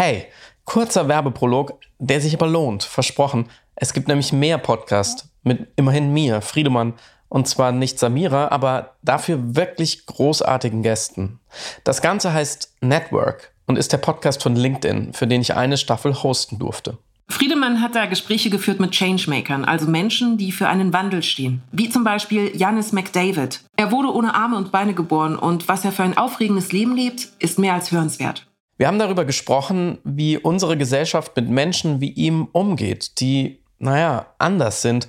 Hey, kurzer Werbeprolog, der sich aber lohnt, versprochen. Es gibt nämlich mehr Podcast mit immerhin mir, Friedemann, und zwar nicht Samira, aber dafür wirklich großartigen Gästen. Das Ganze heißt Network und ist der Podcast von LinkedIn, für den ich eine Staffel hosten durfte. Friedemann hat da Gespräche geführt mit Changemakern, also Menschen, die für einen Wandel stehen. Wie zum Beispiel Janis McDavid. Er wurde ohne Arme und Beine geboren und was er für ein aufregendes Leben lebt, ist mehr als hörenswert. Wir haben darüber gesprochen, wie unsere Gesellschaft mit Menschen wie ihm umgeht, die, naja, anders sind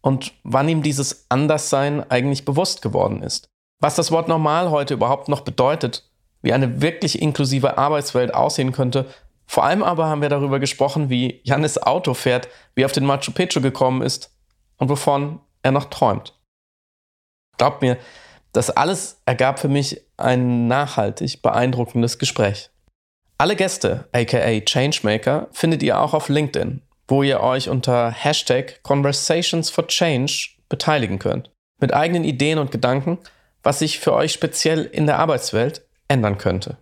und wann ihm dieses Anderssein eigentlich bewusst geworden ist. Was das Wort normal heute überhaupt noch bedeutet, wie eine wirklich inklusive Arbeitswelt aussehen könnte. Vor allem aber haben wir darüber gesprochen, wie Janis Auto fährt, wie er auf den Machu Picchu gekommen ist und wovon er noch träumt. Glaubt mir, das alles ergab für mich ein nachhaltig beeindruckendes Gespräch. Alle Gäste, aka Changemaker, findet ihr auch auf LinkedIn, wo ihr euch unter Hashtag Conversations for Change beteiligen könnt. Mit eigenen Ideen und Gedanken, was sich für euch speziell in der Arbeitswelt ändern könnte.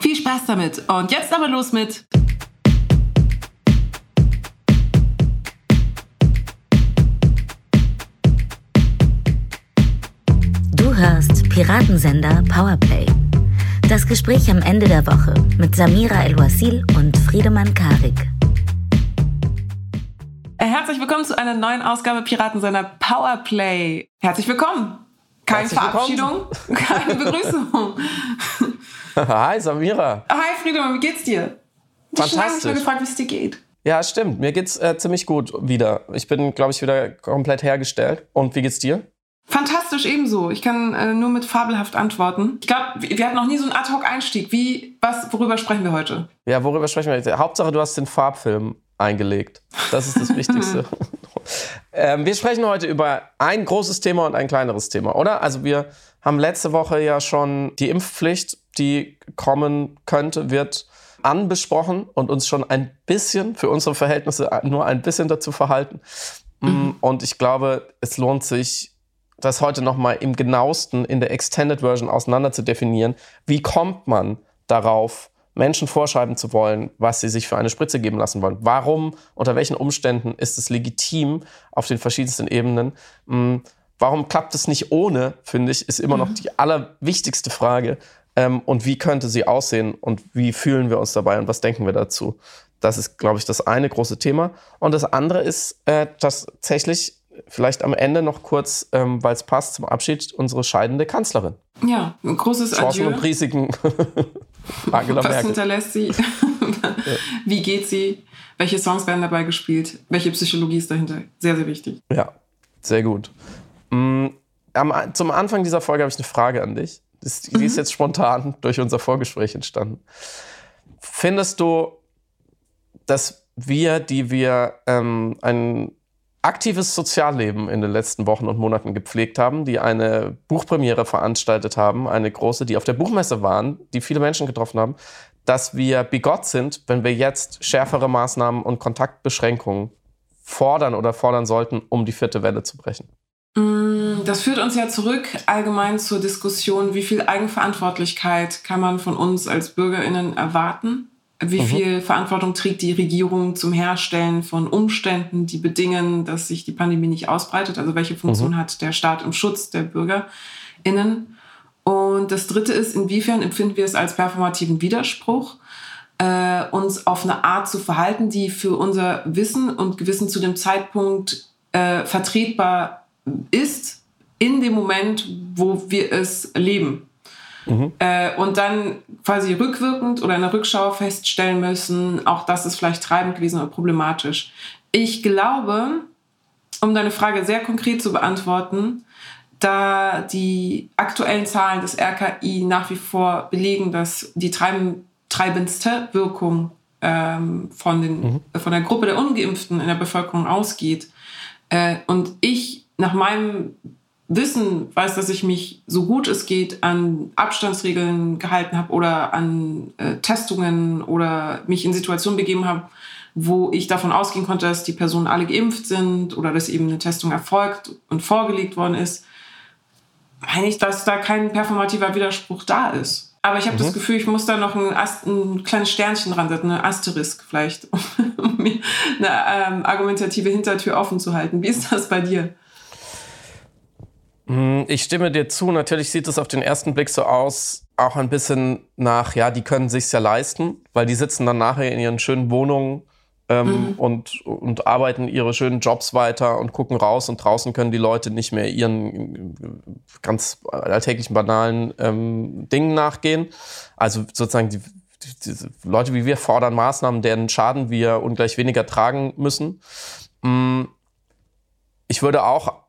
Viel Spaß damit und jetzt aber los mit Du hörst Piratensender Powerplay. Das Gespräch am Ende der Woche mit Samira El-Wasil und Friedemann Karik. Äh, herzlich willkommen zu einer neuen Ausgabe Piratensender Powerplay. Herzlich willkommen. Keine Herzlich Verabschiedung, willkommen. keine Begrüßung. Hi Samira. Hi Friedemann, wie geht's dir? Ich Fantastisch. Ich habe mich gefragt, wie es dir geht. Ja, stimmt. Mir geht's äh, ziemlich gut wieder. Ich bin, glaube ich, wieder komplett hergestellt. Und wie geht's dir? Fantastisch ebenso. Ich kann äh, nur mit fabelhaft antworten. Ich glaube, wir hatten noch nie so einen Ad-Hoc-Einstieg. Wie, was, worüber sprechen wir heute? Ja, worüber sprechen wir heute? Hauptsache, du hast den Farbfilm eingelegt. Das ist das Wichtigste. ähm, wir sprechen heute über ein großes Thema und ein kleineres Thema, oder? Also wir haben letzte Woche ja schon die Impfpflicht, die kommen könnte, wird anbesprochen und uns schon ein bisschen für unsere Verhältnisse nur ein bisschen dazu verhalten. Mhm. Und ich glaube, es lohnt sich, das heute nochmal im genauesten in der Extended Version auseinander zu definieren. Wie kommt man darauf, Menschen vorschreiben zu wollen, was sie sich für eine Spritze geben lassen wollen? Warum, unter welchen Umständen ist es legitim auf den verschiedensten Ebenen? Hm, warum klappt es nicht ohne, finde ich, ist immer noch mhm. die allerwichtigste Frage. Ähm, und wie könnte sie aussehen und wie fühlen wir uns dabei und was denken wir dazu? Das ist, glaube ich, das eine große Thema. Und das andere ist äh, tatsächlich vielleicht am Ende noch kurz, ähm, weil es passt zum Abschied, unsere scheidende Kanzlerin. Ja, ein großes Chancen Adieu. und Risiken. Angela Was Merkel. hinterlässt sie? Wie geht sie? Welche Songs werden dabei gespielt? Welche Psychologie ist dahinter? Sehr, sehr wichtig. Ja, sehr gut. Mm, zum Anfang dieser Folge habe ich eine Frage an dich. Die mhm. ist jetzt spontan durch unser Vorgespräch entstanden. Findest du, dass wir, die wir ähm, ein aktives Sozialleben in den letzten Wochen und Monaten gepflegt haben, die eine Buchpremiere veranstaltet haben, eine große, die auf der Buchmesse waren, die viele Menschen getroffen haben, dass wir bigott sind, wenn wir jetzt schärfere Maßnahmen und Kontaktbeschränkungen fordern oder fordern sollten, um die vierte Welle zu brechen. Mm, das führt uns ja zurück allgemein zur Diskussion, wie viel Eigenverantwortlichkeit kann man von uns als Bürgerinnen erwarten wie mhm. viel Verantwortung trägt die Regierung zum Herstellen von Umständen, die bedingen, dass sich die Pandemie nicht ausbreitet? Also welche Funktion mhm. hat der Staat im Schutz der BürgerInnen? Und das Dritte ist, inwiefern empfinden wir es als performativen Widerspruch, äh, uns auf eine Art zu verhalten, die für unser Wissen und Gewissen zu dem Zeitpunkt äh, vertretbar ist, in dem Moment, wo wir es leben. Mhm. Äh, und dann quasi rückwirkend oder in der Rückschau feststellen müssen, auch das ist vielleicht treibend gewesen oder problematisch. Ich glaube, um deine Frage sehr konkret zu beantworten, da die aktuellen Zahlen des RKI nach wie vor belegen, dass die treibendste Wirkung ähm, von, den, mhm. von der Gruppe der Ungeimpften in der Bevölkerung ausgeht. Äh, und ich nach meinem Wissen weiß, dass ich mich so gut es geht an Abstandsregeln gehalten habe oder an äh, Testungen oder mich in Situationen begeben habe, wo ich davon ausgehen konnte, dass die Personen alle geimpft sind oder dass eben eine Testung erfolgt und vorgelegt worden ist, meine ich, dass da kein performativer Widerspruch da ist. Aber ich habe mhm. das Gefühl, ich muss da noch ein, Ast ein kleines Sternchen dran setzen, eine Asterisk vielleicht, um mir eine ähm, argumentative Hintertür offen zu halten. Wie ist das bei dir? Hm, ich stimme dir zu. Natürlich sieht es auf den ersten Blick so aus, auch ein bisschen nach, ja, die können sich's ja leisten, weil die sitzen dann nachher in ihren schönen Wohnungen ähm, mhm. und, und arbeiten ihre schönen Jobs weiter und gucken raus und draußen können die Leute nicht mehr ihren ganz alltäglichen banalen ähm, Dingen nachgehen. Also sozusagen die, die, die, Leute wie wir fordern Maßnahmen, deren Schaden wir ungleich weniger tragen müssen. Mm, ich würde auch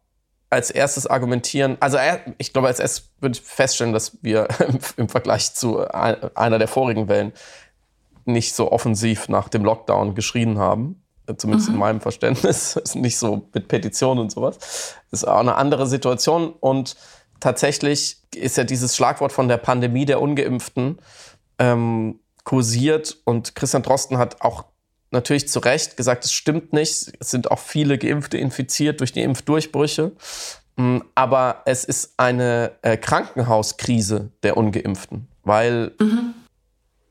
als erstes argumentieren, also ich glaube, als erstes würde ich feststellen, dass wir im Vergleich zu einer der vorigen Wellen nicht so offensiv nach dem Lockdown geschrien haben. Zumindest mhm. in meinem Verständnis. Ist nicht so mit Petitionen und sowas. Ist auch eine andere Situation. Und tatsächlich ist ja dieses Schlagwort von der Pandemie der Ungeimpften ähm, kursiert. Und Christian Drosten hat auch natürlich zu Recht gesagt, es stimmt nicht. Es sind auch viele Geimpfte infiziert durch die Impfdurchbrüche. Mm, aber es ist eine äh, Krankenhauskrise der Ungeimpften, weil mhm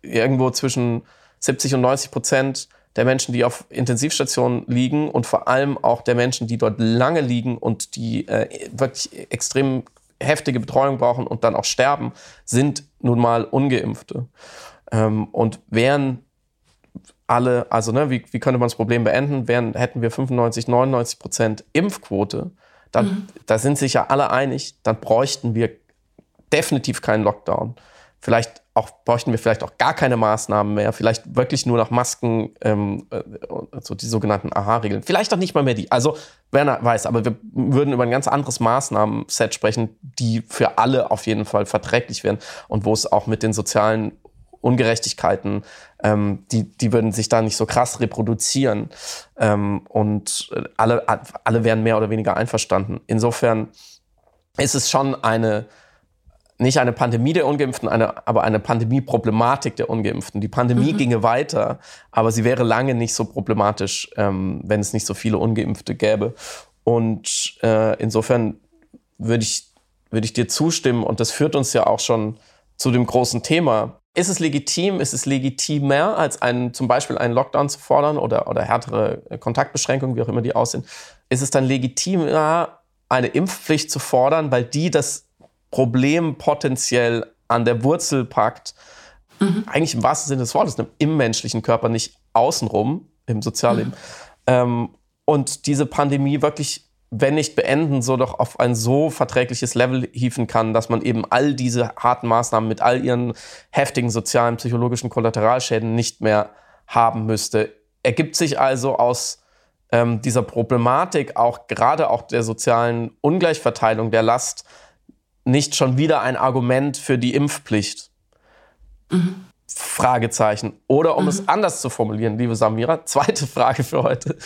irgendwo zwischen 70 und 90 Prozent der Menschen, die auf Intensivstationen liegen und vor allem auch der Menschen, die dort lange liegen und die äh, wirklich extrem heftige Betreuung brauchen und dann auch sterben, sind nun mal ungeimpfte. Ähm, und wären alle, also ne, wie, wie könnte man das Problem beenden, wären, hätten wir 95, 99 Prozent Impfquote, dann mhm. da sind sich ja alle einig, dann bräuchten wir definitiv keinen Lockdown. Vielleicht auch bräuchten wir vielleicht auch gar keine Maßnahmen mehr, vielleicht wirklich nur noch Masken, ähm, äh, so die sogenannten AHA-Regeln. Vielleicht auch nicht mal mehr die. Also, wer weiß, aber wir würden über ein ganz anderes Maßnahmen-Set sprechen, die für alle auf jeden Fall verträglich wären und wo es auch mit den sozialen Ungerechtigkeiten, ähm, die, die würden sich da nicht so krass reproduzieren. Ähm, und alle, alle wären mehr oder weniger einverstanden. Insofern ist es schon eine nicht eine Pandemie der Ungeimpften, eine, aber eine Pandemie-Problematik der Ungeimpften. Die Pandemie mhm. ginge weiter, aber sie wäre lange nicht so problematisch, ähm, wenn es nicht so viele Ungeimpfte gäbe. Und äh, insofern würde ich, würde ich dir zustimmen und das führt uns ja auch schon zu dem großen Thema. Ist es legitim, ist es legitimer, als einen, zum Beispiel einen Lockdown zu fordern oder, oder härtere Kontaktbeschränkungen, wie auch immer die aussehen? Ist es dann legitimer, eine Impfpflicht zu fordern, weil die das Problem potenziell an der Wurzel packt, mhm. eigentlich im wahrsten Sinne des Wortes, ne, im menschlichen Körper, nicht außenrum, im Sozialleben. Mhm. Ähm, und diese Pandemie wirklich, wenn nicht beenden, so doch auf ein so verträgliches Level hieven kann, dass man eben all diese harten Maßnahmen mit all ihren heftigen sozialen, psychologischen Kollateralschäden nicht mehr haben müsste. Ergibt sich also aus ähm, dieser Problematik auch gerade auch der sozialen Ungleichverteilung der Last nicht schon wieder ein Argument für die Impfpflicht? Mhm. Fragezeichen. Oder um mhm. es anders zu formulieren, liebe Samira, zweite Frage für heute.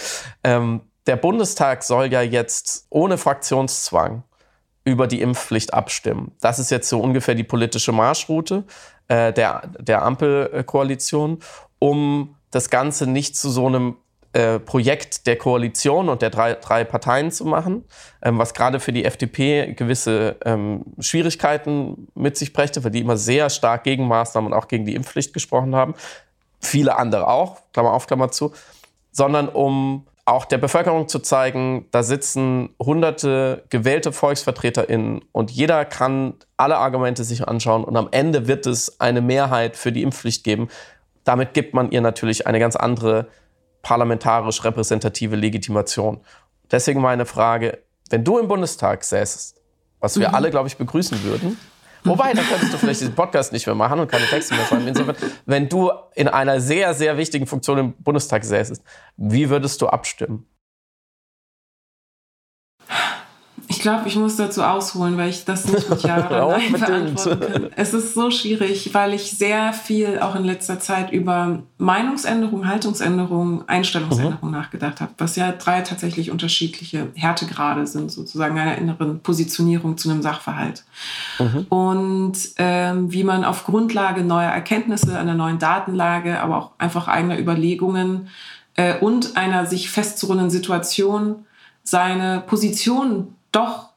Ähm, der Bundestag soll ja jetzt ohne Fraktionszwang über die Impfpflicht abstimmen. Das ist jetzt so ungefähr die politische Marschroute äh, der, der Ampelkoalition, um das Ganze nicht zu so einem äh, Projekt der Koalition und der drei, drei Parteien zu machen, ähm, was gerade für die FDP gewisse ähm, Schwierigkeiten mit sich brächte, weil die immer sehr stark gegen Maßnahmen und auch gegen die Impfpflicht gesprochen haben. Viele andere auch, Klammer auf, Klammer zu, sondern um auch der Bevölkerung zu zeigen, da sitzen hunderte gewählte VolksvertreterInnen und jeder kann alle Argumente sich anschauen und am Ende wird es eine Mehrheit für die Impfpflicht geben. Damit gibt man ihr natürlich eine ganz andere parlamentarisch repräsentative Legitimation. Deswegen meine Frage, wenn du im Bundestag säßest, was wir mhm. alle, glaube ich, begrüßen würden, Wobei, dann könntest du vielleicht diesen Podcast nicht mehr machen und keine Texte mehr schreiben. Insofern, wenn du in einer sehr, sehr wichtigen Funktion im Bundestag säßest, wie würdest du abstimmen? Ich glaube, ich muss dazu ausholen, weil ich das nicht mit Ja oder Nein beantworten kann. Es ist so schwierig, weil ich sehr viel auch in letzter Zeit über Meinungsänderung, Haltungsänderung, Einstellungsänderung mhm. nachgedacht habe, was ja drei tatsächlich unterschiedliche Härtegrade sind, sozusagen einer inneren Positionierung zu einem Sachverhalt. Mhm. Und ähm, wie man auf Grundlage neuer Erkenntnisse, einer neuen Datenlage, aber auch einfach eigener Überlegungen äh, und einer sich festzurunden Situation seine Position doch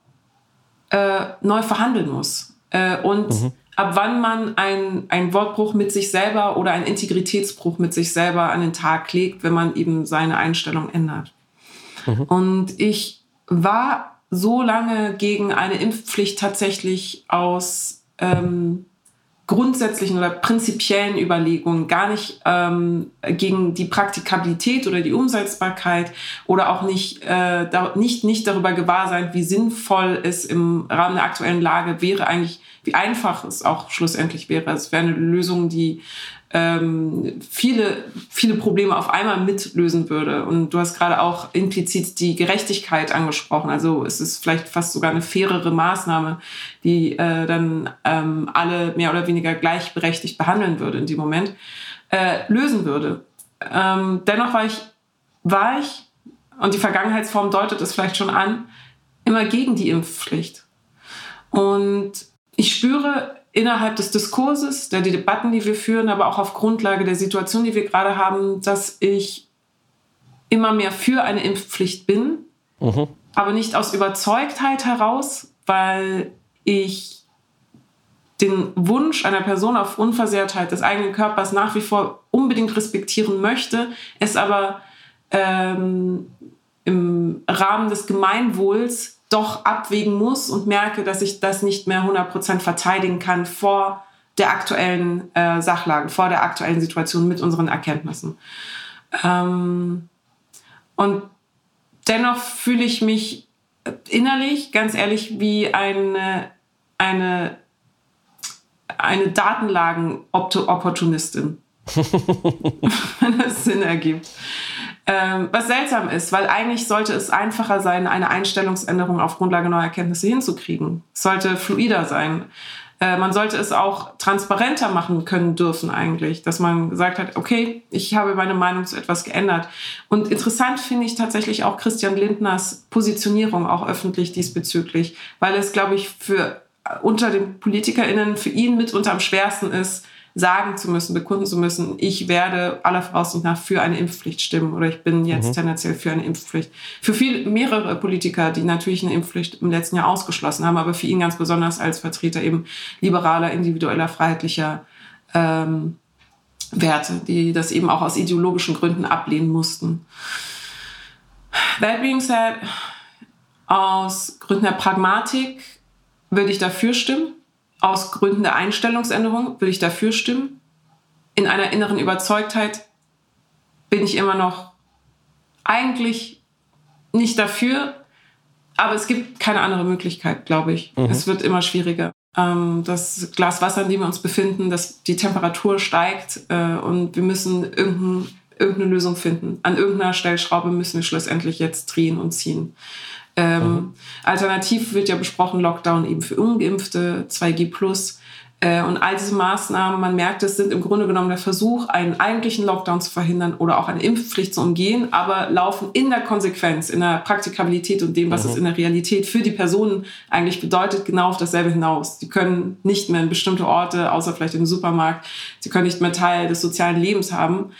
äh, neu verhandeln muss. Äh, und mhm. ab wann man einen Wortbruch mit sich selber oder einen Integritätsbruch mit sich selber an den Tag legt, wenn man eben seine Einstellung ändert. Mhm. Und ich war so lange gegen eine Impfpflicht tatsächlich aus ähm, grundsätzlichen oder prinzipiellen Überlegungen, gar nicht ähm, gegen die Praktikabilität oder die Umsetzbarkeit oder auch nicht, äh, da, nicht, nicht darüber gewahr sein, wie sinnvoll es im Rahmen der aktuellen Lage wäre, eigentlich, wie einfach es auch schlussendlich wäre. Es wäre eine Lösung, die ähm, viele, viele Probleme auf einmal mitlösen würde. Und du hast gerade auch implizit die Gerechtigkeit angesprochen. Also es ist vielleicht fast sogar eine fairere Maßnahme, die äh, dann ähm, alle mehr oder weniger gleichberechtigt behandeln würde in dem Moment, äh, lösen würde. Ähm, dennoch war ich, war ich, und die Vergangenheitsform deutet es vielleicht schon an, immer gegen die Impfpflicht. Und ich spüre innerhalb des Diskurses, der die Debatten, die wir führen, aber auch auf Grundlage der Situation, die wir gerade haben, dass ich immer mehr für eine Impfpflicht bin, mhm. aber nicht aus Überzeugtheit heraus, weil ich den Wunsch einer Person auf Unversehrtheit des eigenen Körpers nach wie vor unbedingt respektieren möchte, es aber ähm, im Rahmen des Gemeinwohls doch abwägen muss und merke, dass ich das nicht mehr 100% verteidigen kann vor der aktuellen äh, Sachlage, vor der aktuellen Situation mit unseren Erkenntnissen. Ähm, und dennoch fühle ich mich innerlich, ganz ehrlich, wie eine, eine, eine Datenlagen-Opportunistin. Wenn das Sinn ergibt. Ähm, was seltsam ist, weil eigentlich sollte es einfacher sein, eine Einstellungsänderung auf Grundlage neuer Erkenntnisse hinzukriegen. Es sollte fluider sein. Äh, man sollte es auch transparenter machen können dürfen eigentlich, dass man gesagt hat, okay, ich habe meine Meinung zu etwas geändert. Und interessant finde ich tatsächlich auch Christian Lindners Positionierung auch öffentlich diesbezüglich, weil es, glaube ich, für unter den PolitikerInnen für ihn mitunter am schwersten ist, sagen zu müssen, bekunden zu müssen, ich werde aller Voraussicht nach für eine Impfpflicht stimmen oder ich bin jetzt mhm. tendenziell für eine Impfpflicht. Für viel mehrere Politiker, die natürlich eine Impfpflicht im letzten Jahr ausgeschlossen haben, aber für ihn ganz besonders als Vertreter eben liberaler, individueller, freiheitlicher ähm, Werte, die das eben auch aus ideologischen Gründen ablehnen mussten. That being said, aus Gründen der Pragmatik würde ich dafür stimmen aus Gründen der Einstellungsänderung würde ich dafür stimmen. In einer inneren Überzeugtheit bin ich immer noch eigentlich nicht dafür, aber es gibt keine andere Möglichkeit, glaube ich. Mhm. Es wird immer schwieriger. Ähm, das Glas Wasser, in dem wir uns befinden, dass die Temperatur steigt äh, und wir müssen irgendein, irgendeine Lösung finden. An irgendeiner Stellschraube müssen wir schlussendlich jetzt drehen und ziehen. Ähm, mhm. Alternativ wird ja besprochen Lockdown eben für Ungeimpfte, 2G plus. Äh, und all diese Maßnahmen, man merkt, es sind im Grunde genommen der Versuch, einen eigentlichen Lockdown zu verhindern oder auch eine Impfpflicht zu umgehen, aber laufen in der Konsequenz, in der Praktikabilität und dem, was mhm. es in der Realität für die Personen eigentlich bedeutet, genau auf dasselbe hinaus. Sie können nicht mehr in bestimmte Orte, außer vielleicht im Supermarkt, sie können nicht mehr Teil des sozialen Lebens haben.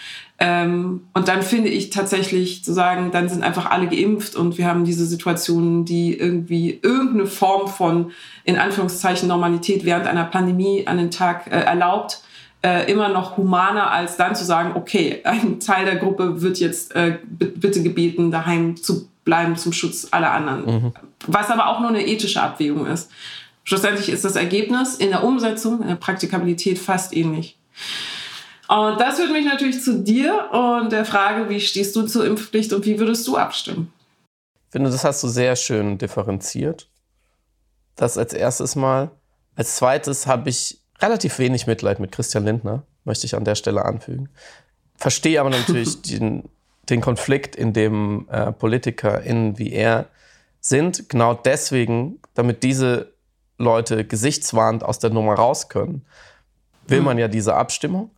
Ähm, und dann finde ich tatsächlich zu sagen, dann sind einfach alle geimpft und wir haben diese Situationen, die irgendwie irgendeine Form von, in Anführungszeichen, Normalität während einer Pandemie an den Tag äh, erlaubt, äh, immer noch humaner, als dann zu sagen, okay, ein Teil der Gruppe wird jetzt äh, bitte gebeten, daheim zu bleiben zum Schutz aller anderen. Mhm. Was aber auch nur eine ethische Abwägung ist. Schlussendlich ist das Ergebnis in der Umsetzung, in der Praktikabilität fast ähnlich. Und das führt mich natürlich zu dir und der Frage, wie stehst du zur Impfpflicht und wie würdest du abstimmen? Ich finde, das hast du sehr schön differenziert. Das als erstes Mal. Als zweites habe ich relativ wenig Mitleid mit Christian Lindner, möchte ich an der Stelle anfügen. Verstehe aber natürlich den, den Konflikt, in dem äh, PolitikerInnen wie er sind. Genau deswegen, damit diese Leute gesichtswahrend aus der Nummer raus können, will hm. man ja diese Abstimmung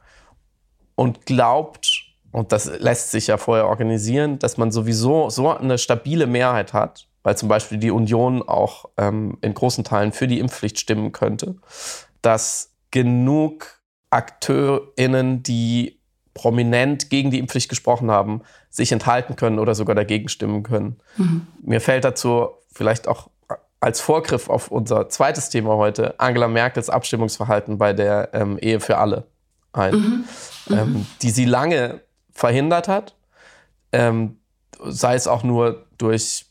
und glaubt, und das lässt sich ja vorher organisieren, dass man sowieso so eine stabile Mehrheit hat, weil zum Beispiel die Union auch ähm, in großen Teilen für die Impfpflicht stimmen könnte, dass genug AkteurInnen, die prominent gegen die Impfpflicht gesprochen haben, sich enthalten können oder sogar dagegen stimmen können. Mhm. Mir fällt dazu vielleicht auch als Vorgriff auf unser zweites Thema heute Angela Merkels Abstimmungsverhalten bei der ähm, Ehe für alle ein, mhm. Ähm, die sie lange verhindert hat, ähm, sei es auch nur durch,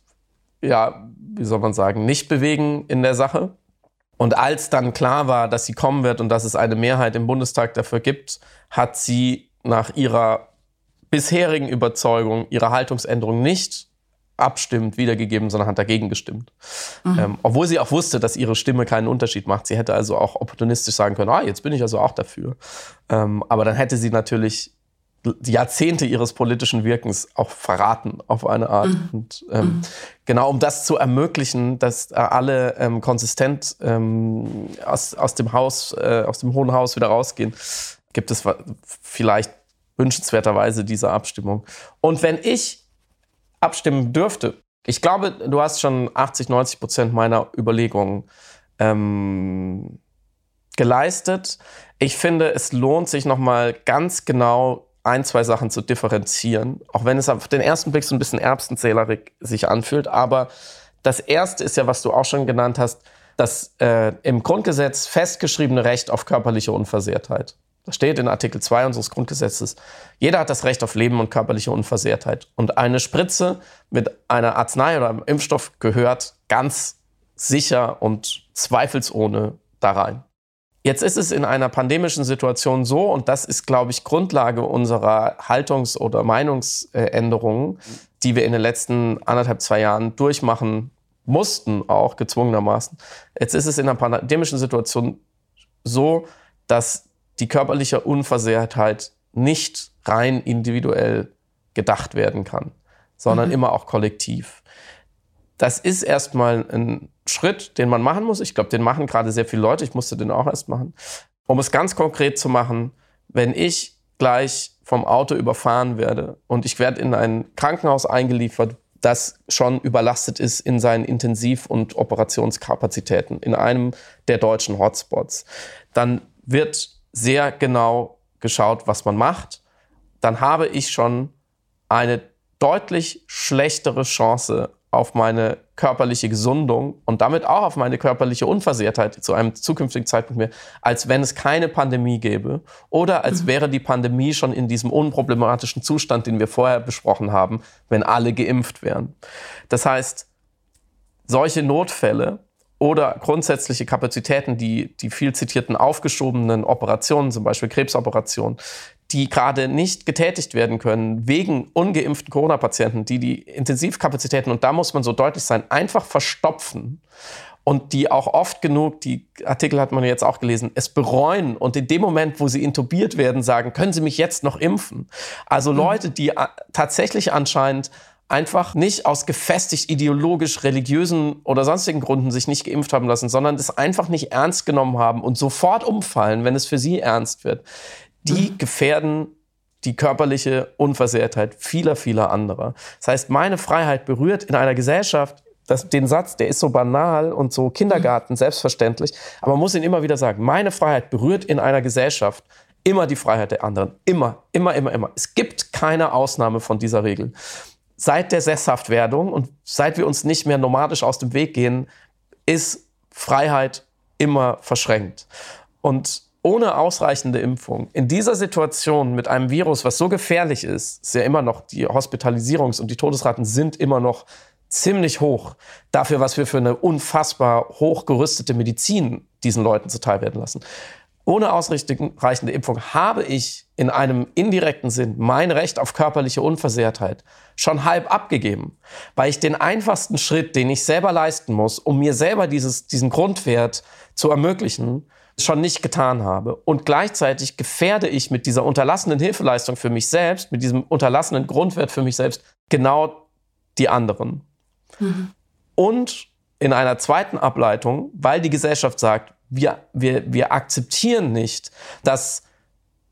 ja, wie soll man sagen, Nichtbewegen in der Sache. Und als dann klar war, dass sie kommen wird und dass es eine Mehrheit im Bundestag dafür gibt, hat sie nach ihrer bisherigen Überzeugung ihre Haltungsänderung nicht abstimmt wiedergegeben, sondern hat dagegen gestimmt. Mhm. Ähm, obwohl sie auch wusste, dass ihre Stimme keinen Unterschied macht. Sie hätte also auch opportunistisch sagen können, ah, jetzt bin ich also auch dafür. Ähm, aber dann hätte sie natürlich die Jahrzehnte ihres politischen Wirkens auch verraten auf eine Art. Mhm. Und ähm, mhm. genau um das zu ermöglichen, dass äh, alle ähm, konsistent ähm, aus, aus dem Haus, äh, aus dem Hohen Haus wieder rausgehen, gibt es vielleicht wünschenswerterweise diese Abstimmung. Und wenn ich abstimmen dürfte, ich glaube, du hast schon 80, 90 Prozent meiner Überlegungen ähm, geleistet. Ich finde, es lohnt sich nochmal ganz genau ein, zwei Sachen zu differenzieren, auch wenn es auf den ersten Blick so ein bisschen erbsenzählerig sich anfühlt. Aber das Erste ist ja, was du auch schon genannt hast, das äh, im Grundgesetz festgeschriebene Recht auf körperliche Unversehrtheit. Das steht in Artikel 2 unseres Grundgesetzes. Jeder hat das Recht auf Leben und körperliche Unversehrtheit. Und eine Spritze mit einer Arznei oder einem Impfstoff gehört ganz sicher und zweifelsohne da rein. Jetzt ist es in einer pandemischen Situation so, und das ist, glaube ich, Grundlage unserer Haltungs- oder Meinungsänderungen, die wir in den letzten anderthalb, zwei Jahren durchmachen mussten, auch gezwungenermaßen. Jetzt ist es in einer pandemischen Situation so, dass die körperliche Unversehrtheit nicht rein individuell gedacht werden kann, sondern mhm. immer auch kollektiv. Das ist erstmal ein Schritt, den man machen muss. Ich glaube, den machen gerade sehr viele Leute. Ich musste den auch erst machen. Um es ganz konkret zu machen, wenn ich gleich vom Auto überfahren werde und ich werde in ein Krankenhaus eingeliefert, das schon überlastet ist in seinen Intensiv- und Operationskapazitäten, in einem der deutschen Hotspots, dann wird sehr genau geschaut, was man macht. Dann habe ich schon eine deutlich schlechtere Chance auf meine körperliche Gesundung und damit auch auf meine körperliche Unversehrtheit zu einem zukünftigen Zeitpunkt mehr, als wenn es keine Pandemie gäbe oder als mhm. wäre die Pandemie schon in diesem unproblematischen Zustand, den wir vorher besprochen haben, wenn alle geimpft wären. Das heißt, solche Notfälle oder grundsätzliche Kapazitäten, die, die viel zitierten aufgeschobenen Operationen, zum Beispiel Krebsoperationen, die gerade nicht getätigt werden können wegen ungeimpften Corona-Patienten, die die Intensivkapazitäten, und da muss man so deutlich sein, einfach verstopfen und die auch oft genug, die Artikel hat man jetzt auch gelesen, es bereuen und in dem Moment, wo sie intubiert werden, sagen, können Sie mich jetzt noch impfen? Also mhm. Leute, die äh, tatsächlich anscheinend einfach nicht aus gefestigt ideologisch religiösen oder sonstigen Gründen sich nicht geimpft haben lassen, sondern es einfach nicht ernst genommen haben und sofort umfallen, wenn es für sie ernst wird die mhm. gefährden die körperliche Unversehrtheit vieler, vieler anderer. Das heißt, meine Freiheit berührt in einer Gesellschaft, das, den Satz, der ist so banal und so Kindergarten, mhm. selbstverständlich, aber man muss ihn immer wieder sagen, meine Freiheit berührt in einer Gesellschaft immer die Freiheit der anderen. Immer, immer, immer, immer. Es gibt keine Ausnahme von dieser Regel. Seit der Sesshaftwerdung und seit wir uns nicht mehr nomadisch aus dem Weg gehen, ist Freiheit immer verschränkt. Und ohne ausreichende Impfung in dieser Situation mit einem Virus, was so gefährlich ist, ist ja immer noch, die Hospitalisierungs- und die Todesraten sind immer noch ziemlich hoch dafür, was wir für eine unfassbar hochgerüstete Medizin diesen Leuten zuteil werden lassen. Ohne ausreichende Impfung habe ich in einem indirekten Sinn mein Recht auf körperliche Unversehrtheit schon halb abgegeben, weil ich den einfachsten Schritt, den ich selber leisten muss, um mir selber dieses, diesen Grundwert zu ermöglichen, schon nicht getan habe. Und gleichzeitig gefährde ich mit dieser unterlassenen Hilfeleistung für mich selbst, mit diesem unterlassenen Grundwert für mich selbst, genau die anderen. Mhm. Und in einer zweiten Ableitung, weil die Gesellschaft sagt, wir, wir, wir akzeptieren nicht, dass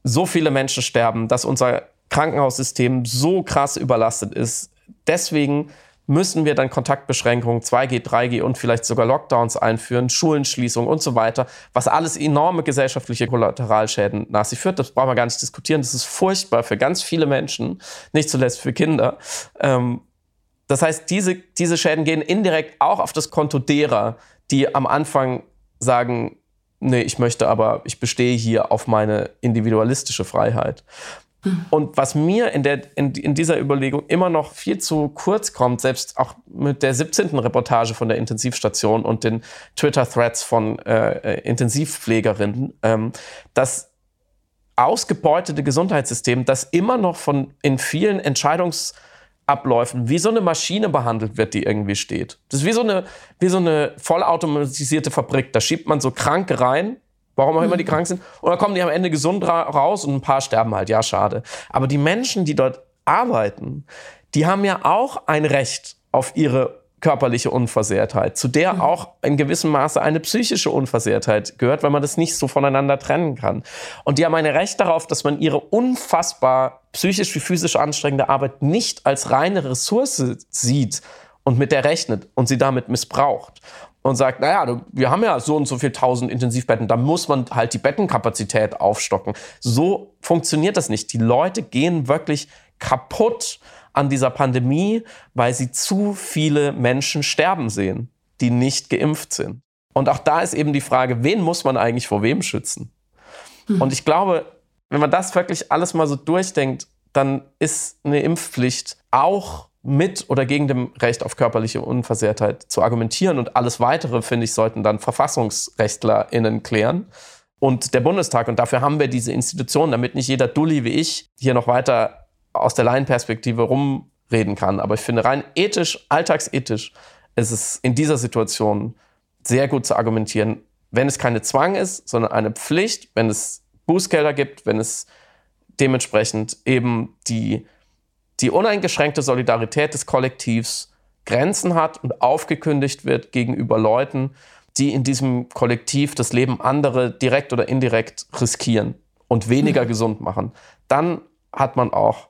so viele Menschen sterben, dass unser Krankenhaussystem so krass überlastet ist. Deswegen müssen wir dann Kontaktbeschränkungen, 2G, 3G und vielleicht sogar Lockdowns einführen, Schulenschließungen und so weiter, was alles enorme gesellschaftliche Kollateralschäden nach sich führt. Das brauchen wir gar nicht diskutieren. Das ist furchtbar für ganz viele Menschen, nicht zuletzt für Kinder. Ähm, Das heißt, diese, diese Schäden gehen indirekt auch auf das Konto derer, die am Anfang sagen, nee, ich möchte aber, ich bestehe hier auf meine individualistische Freiheit. Mhm. Und was mir in, der, in, in, dieser Überlegung immer noch viel zu kurz kommt, selbst auch mit der 17. Reportage von der Intensivstation und den Twitter-Threads von äh, äh Intensivpflegerinnen, ähm, das ausgebeutete Gesundheitssystem, das immer noch von in vielen Entscheidungs- Abläufen, wie so eine Maschine behandelt wird, die irgendwie steht. Das ist wie so eine, wie so eine vollautomatisierte Fabrik. Da schiebt man so Kranke rein, warum auch immer die mhm. krank sind, und dann kommen die am Ende gesund ra raus und ein paar sterben halt. Ja, schade. Aber die Menschen, die dort arbeiten, die haben ja auch ein Recht auf ihre körperliche Unversehrtheit, zu der mhm. auch in gewissem Maße eine psychische Unversehrtheit gehört, weil man das nicht so voneinander trennen kann. Und die haben ein Recht darauf, dass man ihre unfassbar psychisch wie physisch anstrengende Arbeit nicht als reine Ressource sieht und mit der rechnet und sie damit missbraucht und sagt, naja, wir haben ja so und so viel tausend Intensivbetten, da muss man halt die Bettenkapazität aufstocken. So funktioniert das nicht. Die Leute gehen wirklich kaputt an dieser Pandemie, weil sie zu viele Menschen sterben sehen, die nicht geimpft sind. Und auch da ist eben die Frage, wen muss man eigentlich vor wem schützen? Mhm. Und ich glaube, wenn man das wirklich alles mal so durchdenkt, dann ist eine Impfpflicht auch mit oder gegen dem Recht auf körperliche Unversehrtheit zu argumentieren. Und alles Weitere, finde ich, sollten dann VerfassungsrechtlerInnen klären. Und der Bundestag. Und dafür haben wir diese Institutionen, damit nicht jeder Dulli wie ich hier noch weiter aus der Laienperspektive rumreden kann. Aber ich finde, rein ethisch, alltagsethisch, ist es in dieser Situation sehr gut zu argumentieren, wenn es keine Zwang ist, sondern eine Pflicht, wenn es Bußgelder gibt, wenn es dementsprechend eben die, die uneingeschränkte Solidarität des Kollektivs Grenzen hat und aufgekündigt wird gegenüber Leuten, die in diesem Kollektiv das Leben andere direkt oder indirekt riskieren und weniger mhm. gesund machen, dann hat man auch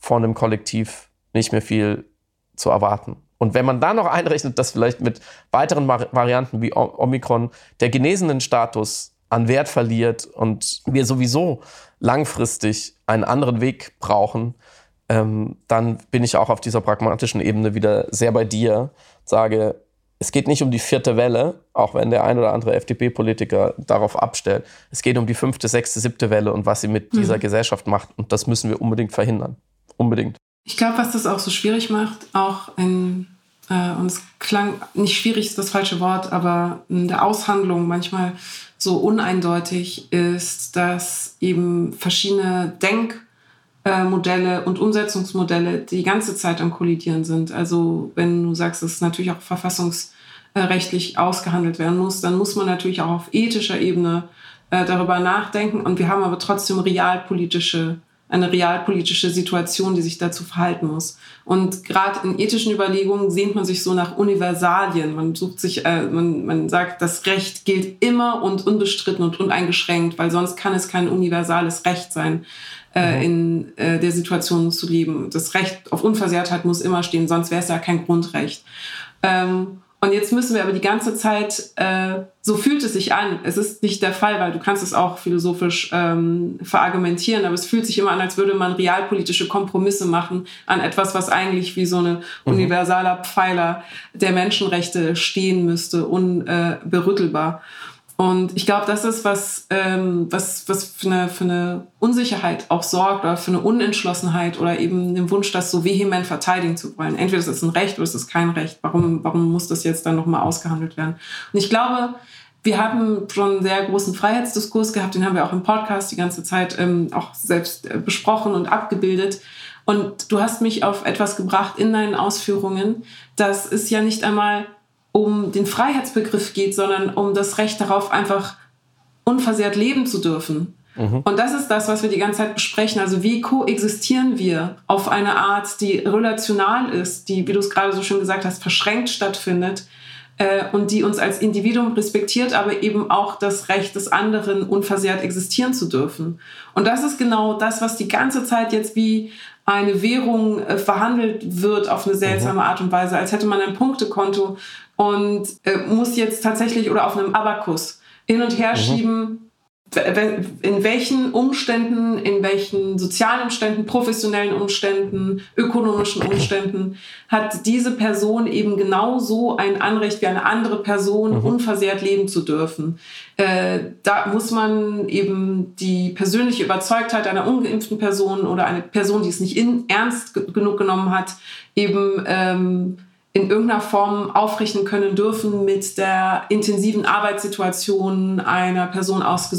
von einem Kollektiv nicht mehr viel zu erwarten. Und wenn man dann noch einrechnet, dass vielleicht mit weiteren Varianten wie Omikron der genesenen Status an Wert verliert und wir sowieso langfristig einen anderen Weg brauchen, ähm, dann bin ich auch auf dieser pragmatischen Ebene wieder sehr bei dir. Sage, es geht nicht um die vierte Welle, auch wenn der ein oder andere FDP-Politiker darauf abstellt. Es geht um die fünfte, sechste, siebte Welle und was sie mit mhm. dieser Gesellschaft macht. Und das müssen wir unbedingt verhindern unbedingt. Ich glaube, was das auch so schwierig macht, auch in, äh, und es klang, nicht schwierig ist das falsche Wort, aber in der Aushandlung manchmal so uneindeutig ist, dass eben verschiedene Denkmodelle und Umsetzungsmodelle die ganze Zeit am Kollidieren sind. Also wenn du sagst, dass es natürlich auch verfassungsrechtlich ausgehandelt werden muss, dann muss man natürlich auch auf ethischer Ebene äh, darüber nachdenken. Und wir haben aber trotzdem realpolitische eine realpolitische Situation, die sich dazu verhalten muss. Und gerade in ethischen Überlegungen sehnt man sich so nach Universalien. Man sucht sich, äh, man, man sagt, das Recht gilt immer und unbestritten und uneingeschränkt, weil sonst kann es kein universales Recht sein, äh, mhm. in äh, der Situation zu leben. Das Recht auf Unversehrtheit muss immer stehen, sonst wäre es ja kein Grundrecht. Ähm, und jetzt müssen wir aber die ganze Zeit, äh, so fühlt es sich an. Es ist nicht der Fall, weil du kannst es auch philosophisch ähm, verargumentieren, aber es fühlt sich immer an, als würde man realpolitische Kompromisse machen an etwas, was eigentlich wie so ein mhm. universaler Pfeiler der Menschenrechte stehen müsste, unberüttelbar. Äh, und ich glaube, das ist was, ähm, was, was für eine, für eine Unsicherheit auch sorgt oder für eine Unentschlossenheit oder eben den Wunsch, das so vehement verteidigen zu wollen. Entweder ist es ein Recht oder ist es kein Recht. Warum, warum muss das jetzt dann nochmal ausgehandelt werden? Und ich glaube, wir haben schon einen sehr großen Freiheitsdiskurs gehabt, den haben wir auch im Podcast die ganze Zeit ähm, auch selbst äh, besprochen und abgebildet. Und du hast mich auf etwas gebracht in deinen Ausführungen, dass es ja nicht einmal um den Freiheitsbegriff geht, sondern um das Recht darauf, einfach unversehrt leben zu dürfen. Mhm. Und das ist das, was wir die ganze Zeit besprechen. Also wie koexistieren wir auf eine Art, die relational ist, die, wie du es gerade so schön gesagt hast, verschränkt stattfindet äh, und die uns als Individuum respektiert, aber eben auch das Recht des anderen unversehrt existieren zu dürfen. Und das ist genau das, was die ganze Zeit jetzt wie eine Währung äh, verhandelt wird auf eine seltsame mhm. Art und Weise, als hätte man ein Punktekonto und äh, muss jetzt tatsächlich oder auf einem Abakus hin und her mhm. schieben, in welchen Umständen, in welchen sozialen Umständen, professionellen Umständen, ökonomischen Umständen hat diese Person eben genauso ein Anrecht wie eine andere Person, mhm. unversehrt leben zu dürfen. Äh, da muss man eben die persönliche Überzeugtheit einer ungeimpften Person oder eine Person, die es nicht in, ernst genug genommen hat, eben ähm, in irgendeiner Form aufrichten können dürfen mit der intensiven Arbeitssituation einer Person aus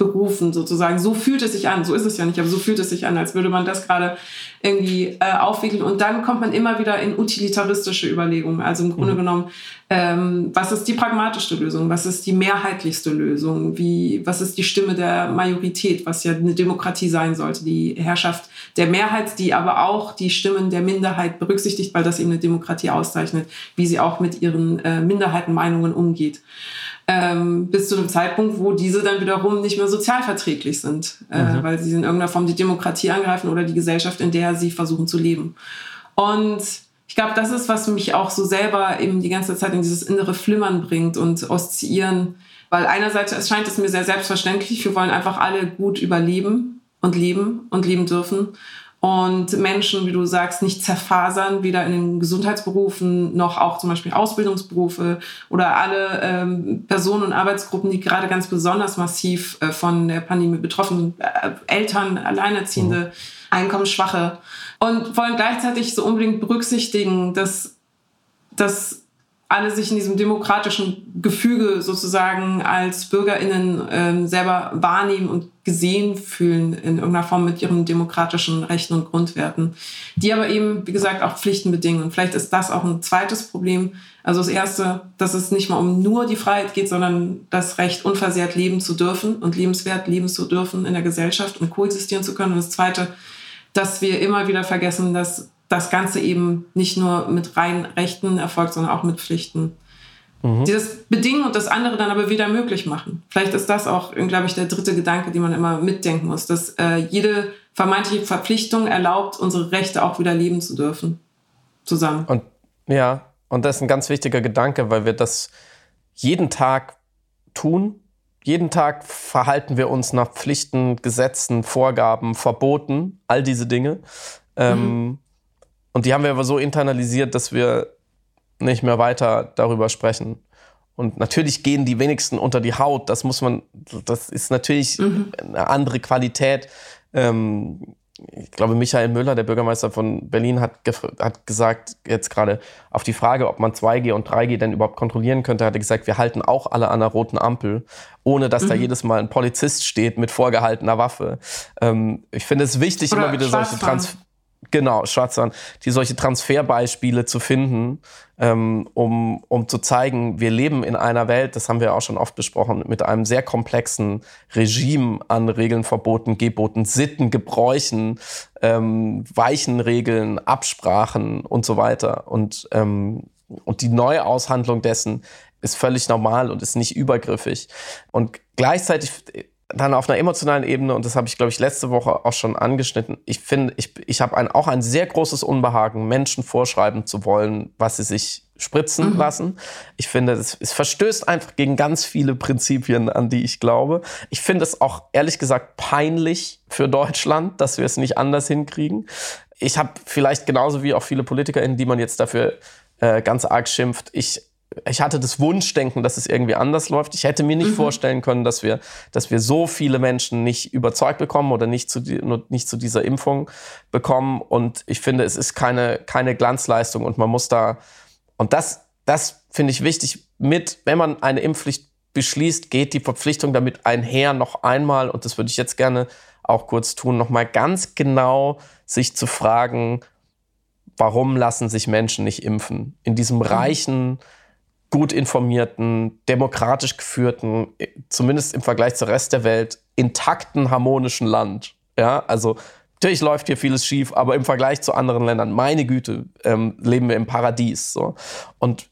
Gesundheitsberufen sozusagen. So fühlt es sich an, so ist es ja nicht, aber so fühlt es sich an, als würde man das gerade irgendwie äh, aufwickeln. Und dann kommt man immer wieder in utilitaristische Überlegungen. Also im Grunde mhm. genommen, ähm, was ist die pragmatischste Lösung? Was ist die mehrheitlichste Lösung? Wie, was ist die Stimme der Majorität, was ja eine Demokratie sein sollte? Die Herrschaft der Mehrheit, die aber auch die Stimmen der Minderheit berücksichtigt, weil das eben eine Demokratie auszeichnet, wie sie auch mit ihren äh, Minderheitenmeinungen umgeht ähm, bis zu dem Zeitpunkt, wo diese dann wiederum nicht mehr sozialverträglich sind, äh, mhm. weil sie in irgendeiner Form die Demokratie angreifen oder die Gesellschaft, in der sie versuchen zu leben. Und ich glaube, das ist, was mich auch so selber eben die ganze Zeit in dieses innere Flimmern bringt und Oszillieren. Weil einerseits erscheint es mir sehr selbstverständlich, wir wollen einfach alle gut überleben und leben und leben dürfen und Menschen, wie du sagst, nicht zerfasern, weder in den Gesundheitsberufen noch auch zum Beispiel Ausbildungsberufe oder alle ähm, Personen und Arbeitsgruppen, die gerade ganz besonders massiv äh, von der Pandemie betroffen sind, äh, Eltern, Alleinerziehende, mhm. Einkommensschwache und wollen gleichzeitig so unbedingt berücksichtigen, dass, dass alle sich in diesem demokratischen Gefüge sozusagen als BürgerInnen ähm, selber wahrnehmen und gesehen fühlen in irgendeiner Form mit ihren demokratischen Rechten und Grundwerten, die aber eben, wie gesagt, auch Pflichten bedingen. Und vielleicht ist das auch ein zweites Problem. Also das erste, dass es nicht mal um nur die Freiheit geht, sondern das Recht, unversehrt leben zu dürfen und lebenswert leben zu dürfen in der Gesellschaft und koexistieren zu können. Und das zweite, dass wir immer wieder vergessen, dass das Ganze eben nicht nur mit rein Rechten erfolgt, sondern auch mit Pflichten. Mhm. Die das bedingen und das andere dann aber wieder möglich machen. Vielleicht ist das auch, glaube ich, der dritte Gedanke, den man immer mitdenken muss, dass äh, jede vermeintliche Verpflichtung erlaubt, unsere Rechte auch wieder leben zu dürfen. Zusammen. Und ja, und das ist ein ganz wichtiger Gedanke, weil wir das jeden Tag tun. Jeden Tag verhalten wir uns nach Pflichten, Gesetzen, Vorgaben, Verboten, all diese Dinge. Ähm, mhm. Ähm, und die haben wir aber so internalisiert, dass wir nicht mehr weiter darüber sprechen. Und natürlich gehen die wenigsten unter die Haut. Das muss man, das ist natürlich mhm. eine andere Qualität. Ähm, ich glaube, Michael Müller, der Bürgermeister von Berlin, hat, hat gesagt, jetzt gerade auf die Frage, ob man 2G und 3G denn überhaupt kontrollieren könnte, hat er gesagt, wir halten auch alle an einer roten Ampel, ohne dass mhm. da jedes Mal ein Polizist steht mit vorgehaltener Waffe. Ähm, ich finde es wichtig, Oder immer wieder solche Trans Genau, Schwarzwand, die solche Transferbeispiele zu finden, ähm, um, um zu zeigen, wir leben in einer Welt, das haben wir auch schon oft besprochen, mit einem sehr komplexen Regime an Regeln, Verboten, Geboten, Sitten, Gebräuchen, ähm, weichen Regeln, Absprachen und so weiter. Und, ähm, und die Neuaushandlung dessen ist völlig normal und ist nicht übergriffig. Und gleichzeitig dann auf einer emotionalen Ebene, und das habe ich, glaube ich, letzte Woche auch schon angeschnitten, ich finde, ich, ich habe ein, auch ein sehr großes Unbehagen, Menschen vorschreiben zu wollen, was sie sich spritzen mhm. lassen. Ich finde, es, es verstößt einfach gegen ganz viele Prinzipien, an die ich glaube. Ich finde es auch ehrlich gesagt peinlich für Deutschland, dass wir es nicht anders hinkriegen. Ich habe vielleicht genauso wie auch viele PolitikerInnen, die man jetzt dafür äh, ganz arg schimpft, ich ich hatte das Wunschdenken, dass es irgendwie anders läuft. Ich hätte mir nicht mhm. vorstellen können, dass wir, dass wir so viele Menschen nicht überzeugt bekommen oder nicht zu, nicht zu dieser Impfung bekommen. Und ich finde, es ist keine, keine Glanzleistung und man muss da, und das, das finde ich wichtig mit, wenn man eine Impfpflicht beschließt, geht die Verpflichtung damit einher noch einmal, und das würde ich jetzt gerne auch kurz tun, noch mal ganz genau sich zu fragen, warum lassen sich Menschen nicht impfen? In diesem mhm. reichen, gut informierten, demokratisch geführten, zumindest im Vergleich zur Rest der Welt, intakten, harmonischen Land. Ja, also natürlich läuft hier vieles schief, aber im Vergleich zu anderen Ländern, meine Güte, ähm, leben wir im Paradies. So. Und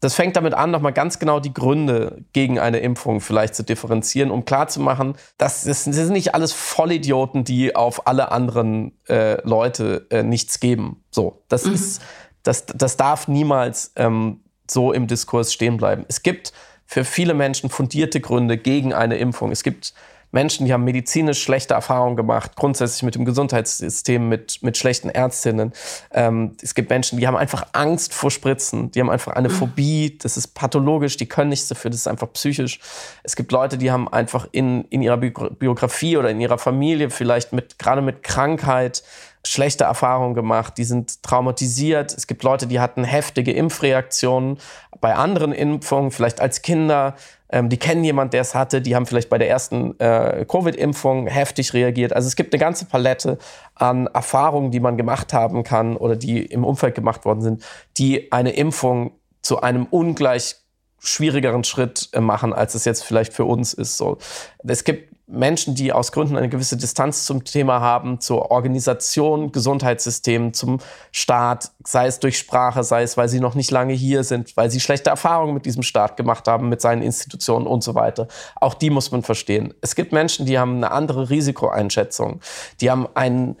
das fängt damit an, nochmal ganz genau die Gründe gegen eine Impfung vielleicht zu differenzieren, um klarzumachen, dass das sind nicht alles Vollidioten, die auf alle anderen äh, Leute äh, nichts geben. So, das mhm. ist, das, das darf niemals ähm, so im Diskurs stehen bleiben. Es gibt für viele Menschen fundierte Gründe gegen eine Impfung. Es gibt Menschen, die haben medizinisch schlechte Erfahrungen gemacht, grundsätzlich mit dem Gesundheitssystem, mit, mit schlechten Ärztinnen. Ähm, es gibt Menschen, die haben einfach Angst vor Spritzen, die haben einfach eine. Phobie, das ist pathologisch, die können nichts dafür, das ist einfach psychisch. Es gibt Leute, die haben einfach in, in ihrer Biografie oder in ihrer Familie vielleicht mit, gerade mit Krankheit, schlechte Erfahrungen gemacht, die sind traumatisiert. Es gibt Leute, die hatten heftige Impfreaktionen bei anderen Impfungen, vielleicht als Kinder. Ähm, die kennen jemanden, der es hatte. Die haben vielleicht bei der ersten äh, Covid-Impfung heftig reagiert. Also es gibt eine ganze Palette an Erfahrungen, die man gemacht haben kann oder die im Umfeld gemacht worden sind, die eine Impfung zu einem ungleich schwierigeren Schritt äh, machen, als es jetzt vielleicht für uns ist. So, es gibt Menschen, die aus Gründen eine gewisse Distanz zum Thema haben, zur Organisation, Gesundheitssystem, zum Staat, sei es durch Sprache, sei es, weil sie noch nicht lange hier sind, weil sie schlechte Erfahrungen mit diesem Staat gemacht haben, mit seinen Institutionen und so weiter. Auch die muss man verstehen. Es gibt Menschen, die haben eine andere Risikoeinschätzung. Die haben ein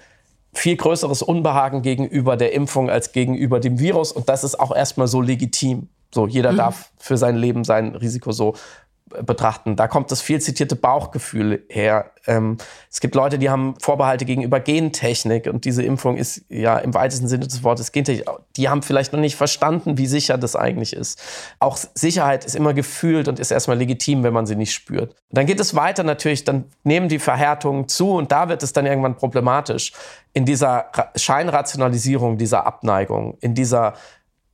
viel größeres Unbehagen gegenüber der Impfung als gegenüber dem Virus und das ist auch erstmal so legitim. So, jeder mhm. darf für sein Leben sein Risiko so betrachten. Da kommt das viel zitierte Bauchgefühl her. Ähm, es gibt Leute, die haben Vorbehalte gegenüber Gentechnik und diese Impfung ist ja im weitesten Sinne des Wortes Gentechnik. Die haben vielleicht noch nicht verstanden, wie sicher das eigentlich ist. Auch Sicherheit ist immer gefühlt und ist erstmal legitim, wenn man sie nicht spürt. Dann geht es weiter natürlich, dann nehmen die Verhärtungen zu und da wird es dann irgendwann problematisch. In dieser Scheinrationalisierung dieser Abneigung, in dieser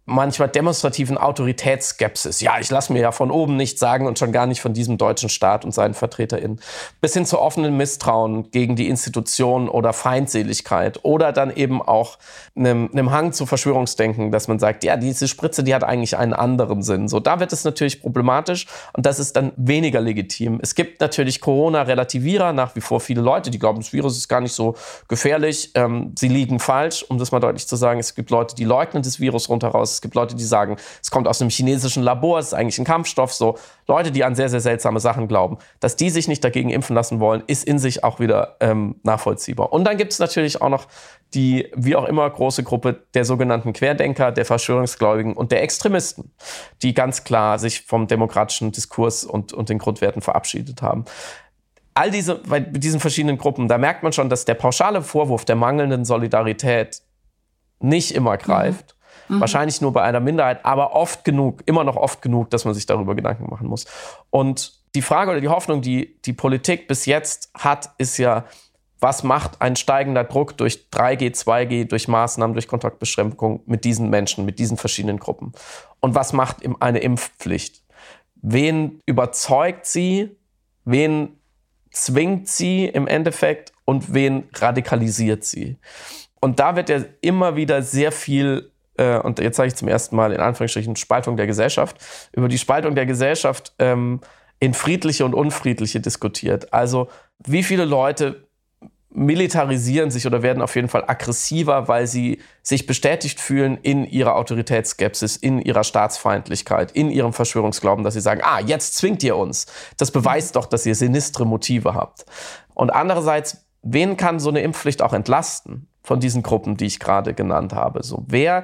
manchmal demonstrativen Autoritätsskepsis. Ja, ich lasse mir ja von oben nichts sagen und schon gar nicht von diesem deutschen Staat und seinen VertreterInnen. Bis hin zu offenen Misstrauen gegen die Institutionen oder Feindseligkeit oder dann eben auch einem, einem Hang zu Verschwörungsdenken, dass man sagt, ja, diese Spritze, die hat eigentlich einen anderen Sinn. So, da wird es natürlich problematisch und das ist dann weniger legitim. Es gibt natürlich Corona-Relativierer, nach wie vor viele Leute, die glauben, das Virus ist gar nicht so gefährlich. Ähm, sie liegen falsch, um das mal deutlich zu sagen. Es gibt Leute, die leugnen das Virus runter raus es gibt Leute, die sagen, es kommt aus einem chinesischen Labor, es ist eigentlich ein Kampfstoff. So Leute, die an sehr, sehr seltsame Sachen glauben. Dass die sich nicht dagegen impfen lassen wollen, ist in sich auch wieder ähm, nachvollziehbar. Und dann gibt es natürlich auch noch die, wie auch immer, große Gruppe der sogenannten Querdenker, der Verschwörungsgläubigen und der Extremisten, die ganz klar sich vom demokratischen Diskurs und, und den Grundwerten verabschiedet haben all diese, bei diesen verschiedenen Gruppen, da merkt man schon, dass der pauschale Vorwurf der mangelnden Solidarität nicht immer greift. Mhm. Wahrscheinlich nur bei einer Minderheit, aber oft genug, immer noch oft genug, dass man sich darüber Gedanken machen muss. Und die Frage oder die Hoffnung, die die Politik bis jetzt hat, ist ja, was macht ein steigender Druck durch 3G, 2G, durch Maßnahmen, durch Kontaktbeschränkungen mit diesen Menschen, mit diesen verschiedenen Gruppen? Und was macht eine Impfpflicht? Wen überzeugt sie? Wen zwingt sie im Endeffekt? Und wen radikalisiert sie? Und da wird ja immer wieder sehr viel äh, und jetzt sage ich zum ersten Mal in Anführungsstrichen Spaltung der Gesellschaft, über die Spaltung der Gesellschaft ähm, in friedliche und unfriedliche diskutiert. Also wie viele Leute militarisieren sich oder werden auf jeden Fall aggressiver, weil sie sich bestätigt fühlen in ihrer Autoritätsskepsis, in ihrer Staatsfeindlichkeit, in ihrem Verschwörungsglauben, dass sie sagen, ah, jetzt zwingt ihr uns. Das beweist doch, dass ihr sinistre Motive habt. Und andererseits, wen kann so eine Impfpflicht auch entlasten von diesen Gruppen, die ich gerade genannt habe? So, wer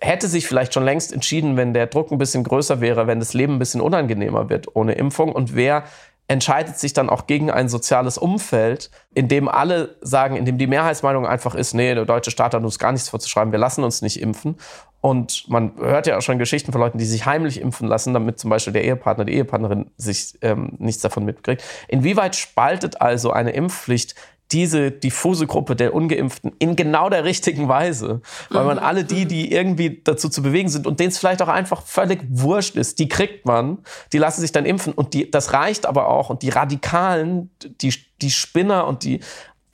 hätte sich vielleicht schon längst entschieden, wenn der Druck ein bisschen größer wäre, wenn das Leben ein bisschen unangenehmer wird ohne Impfung und wer entscheidet sich dann auch gegen ein soziales Umfeld, in dem alle sagen, in dem die Mehrheitsmeinung einfach ist, nee, der deutsche Staat hat uns gar nichts vorzuschreiben, wir lassen uns nicht impfen. Und man hört ja auch schon Geschichten von Leuten, die sich heimlich impfen lassen, damit zum Beispiel der Ehepartner, die Ehepartnerin sich ähm, nichts davon mitkriegt. Inwieweit spaltet also eine Impfpflicht diese diffuse Gruppe der Ungeimpften in genau der richtigen Weise. Weil man mhm. alle die, die irgendwie dazu zu bewegen sind und denen es vielleicht auch einfach völlig wurscht ist, die kriegt man, die lassen sich dann impfen und die, das reicht aber auch. Und die Radikalen, die, die Spinner und die,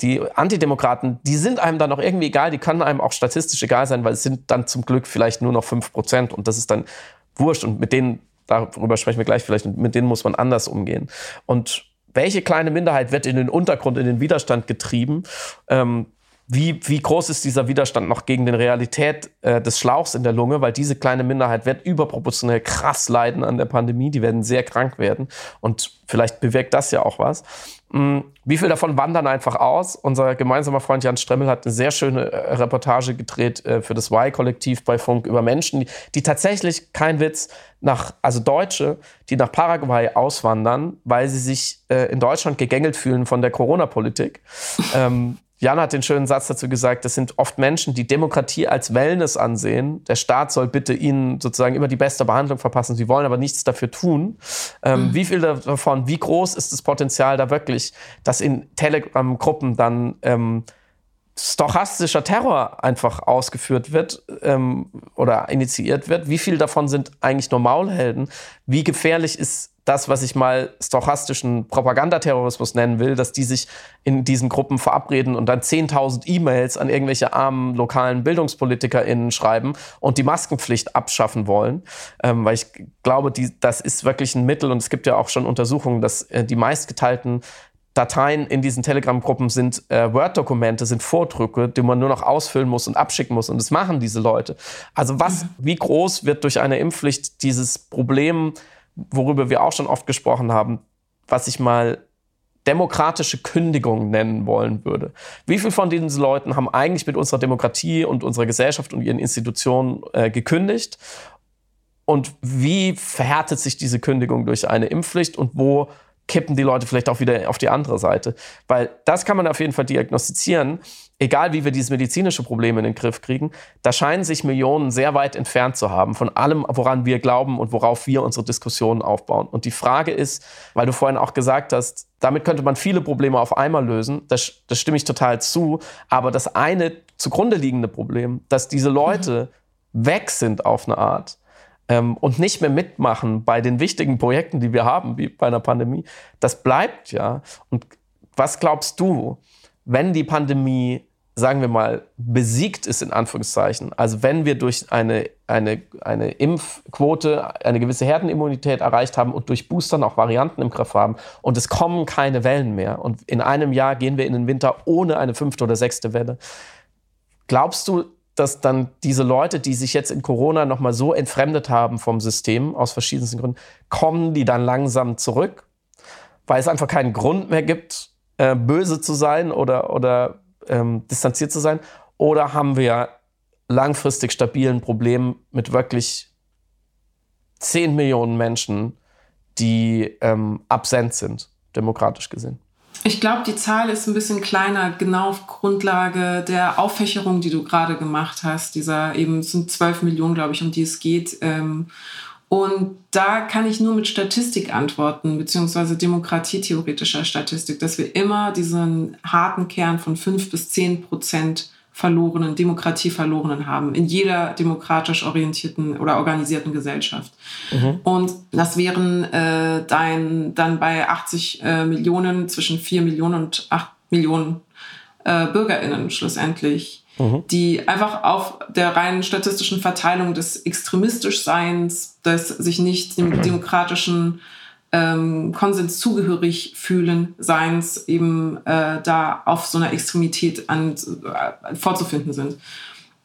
die Antidemokraten, die sind einem dann auch irgendwie egal, die können einem auch statistisch egal sein, weil es sind dann zum Glück vielleicht nur noch fünf Prozent und das ist dann wurscht und mit denen, darüber sprechen wir gleich vielleicht, mit denen muss man anders umgehen. Und welche kleine Minderheit wird in den Untergrund, in den Widerstand getrieben? Ähm, wie, wie groß ist dieser Widerstand noch gegen die Realität äh, des Schlauchs in der Lunge? Weil diese kleine Minderheit wird überproportionell krass leiden an der Pandemie. Die werden sehr krank werden. Und vielleicht bewirkt das ja auch was. Hm, wie viel davon wandern einfach aus? Unser gemeinsamer Freund Jan Stremmel hat eine sehr schöne äh, Reportage gedreht äh, für das Y-Kollektiv bei Funk über Menschen, die, die, tatsächlich, kein Witz, nach, also Deutsche, die nach Paraguay auswandern, weil sie sich äh, in Deutschland gegängelt fühlen von der Corona-Politik. ähm, Jan hat den schönen Satz dazu gesagt, das sind oft Menschen, die Demokratie als Wellness ansehen. Der Staat soll bitte ihnen sozusagen immer die beste Behandlung verpassen. Sie wollen aber nichts dafür tun. Ähm, mhm. Wie viel davon, wie groß ist das Potenzial da wirklich, dass in Telegram-Gruppen dann ähm, stochastischer Terror einfach ausgeführt wird ähm, oder initiiert wird? Wie viel davon sind eigentlich nur Maulhelden? Wie gefährlich ist das, was ich mal stochastischen Propagandaterrorismus nennen will, dass die sich in diesen Gruppen verabreden und dann 10.000 E-Mails an irgendwelche armen lokalen BildungspolitikerInnen schreiben und die Maskenpflicht abschaffen wollen. Ähm, weil ich glaube, die, das ist wirklich ein Mittel und es gibt ja auch schon Untersuchungen, dass äh, die meistgeteilten Dateien in diesen Telegram-Gruppen sind äh, Word-Dokumente, sind Vordrücke, die man nur noch ausfüllen muss und abschicken muss. Und das machen diese Leute. Also was, mhm. wie groß wird durch eine Impfpflicht dieses Problem worüber wir auch schon oft gesprochen haben, was ich mal demokratische Kündigung nennen wollen würde. Wie viele von diesen Leuten haben eigentlich mit unserer Demokratie und unserer Gesellschaft und ihren Institutionen äh, gekündigt? Und wie verhärtet sich diese Kündigung durch eine Impfpflicht und wo kippen die Leute vielleicht auch wieder auf die andere Seite? Weil das kann man auf jeden Fall diagnostizieren egal wie wir dieses medizinische Problem in den Griff kriegen, da scheinen sich Millionen sehr weit entfernt zu haben von allem, woran wir glauben und worauf wir unsere Diskussionen aufbauen. Und die Frage ist, weil du vorhin auch gesagt hast, damit könnte man viele Probleme auf einmal lösen, das, das stimme ich total zu, aber das eine zugrunde liegende Problem, dass diese Leute mhm. weg sind auf eine Art, ähm, und nicht mehr mitmachen bei den wichtigen Projekten, die wir haben, wie bei einer Pandemie, das bleibt ja. Und was glaubst du, wenn die Pandemie sagen wir mal, besiegt ist, in Anführungszeichen, also wenn wir durch eine, eine, eine Impfquote eine gewisse Herdenimmunität erreicht haben und durch Boostern auch Varianten im Griff haben und es kommen keine Wellen mehr und in einem Jahr gehen wir in den Winter ohne eine fünfte oder sechste Welle, glaubst du, dass dann diese Leute, die sich jetzt in Corona nochmal so entfremdet haben vom System, aus verschiedensten Gründen, kommen die dann langsam zurück, weil es einfach keinen Grund mehr gibt, äh, böse zu sein oder, oder ähm, distanziert zu sein? Oder haben wir langfristig stabilen Problem mit wirklich 10 Millionen Menschen, die ähm, absent sind, demokratisch gesehen? Ich glaube, die Zahl ist ein bisschen kleiner, genau auf Grundlage der Auffächerung, die du gerade gemacht hast. Dieser eben sind 12 Millionen, glaube ich, um die es geht. Ähm, und da kann ich nur mit Statistik antworten, beziehungsweise demokratietheoretischer Statistik, dass wir immer diesen harten Kern von fünf bis zehn Prozent verlorenen, Demokratie verlorenen haben in jeder demokratisch orientierten oder organisierten Gesellschaft. Mhm. Und das wären äh, dein, dann bei 80 äh, Millionen, zwischen 4 Millionen und 8 Millionen äh, BürgerInnen schlussendlich mhm. die einfach auf der reinen statistischen Verteilung des Extremistischseins, des sich nicht dem demokratischen ähm, Konsens zugehörig fühlen Seins eben äh, da auf so einer Extremität an, äh, vorzufinden sind.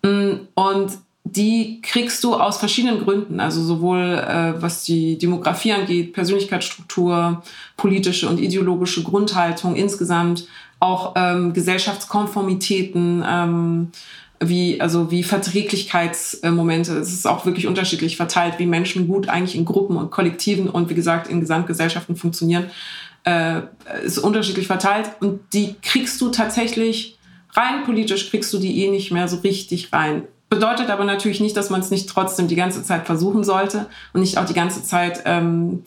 Mm, und die kriegst du aus verschiedenen Gründen, also sowohl äh, was die Demografie angeht, Persönlichkeitsstruktur, politische und ideologische Grundhaltung insgesamt, auch ähm, Gesellschaftskonformitäten, ähm, wie, also wie Verträglichkeitsmomente. Es ist auch wirklich unterschiedlich verteilt, wie Menschen gut eigentlich in Gruppen und Kollektiven und wie gesagt in Gesamtgesellschaften funktionieren. Äh, ist unterschiedlich verteilt und die kriegst du tatsächlich rein politisch kriegst du die eh nicht mehr so richtig rein. Bedeutet aber natürlich nicht, dass man es nicht trotzdem die ganze Zeit versuchen sollte und nicht auch die ganze Zeit ähm,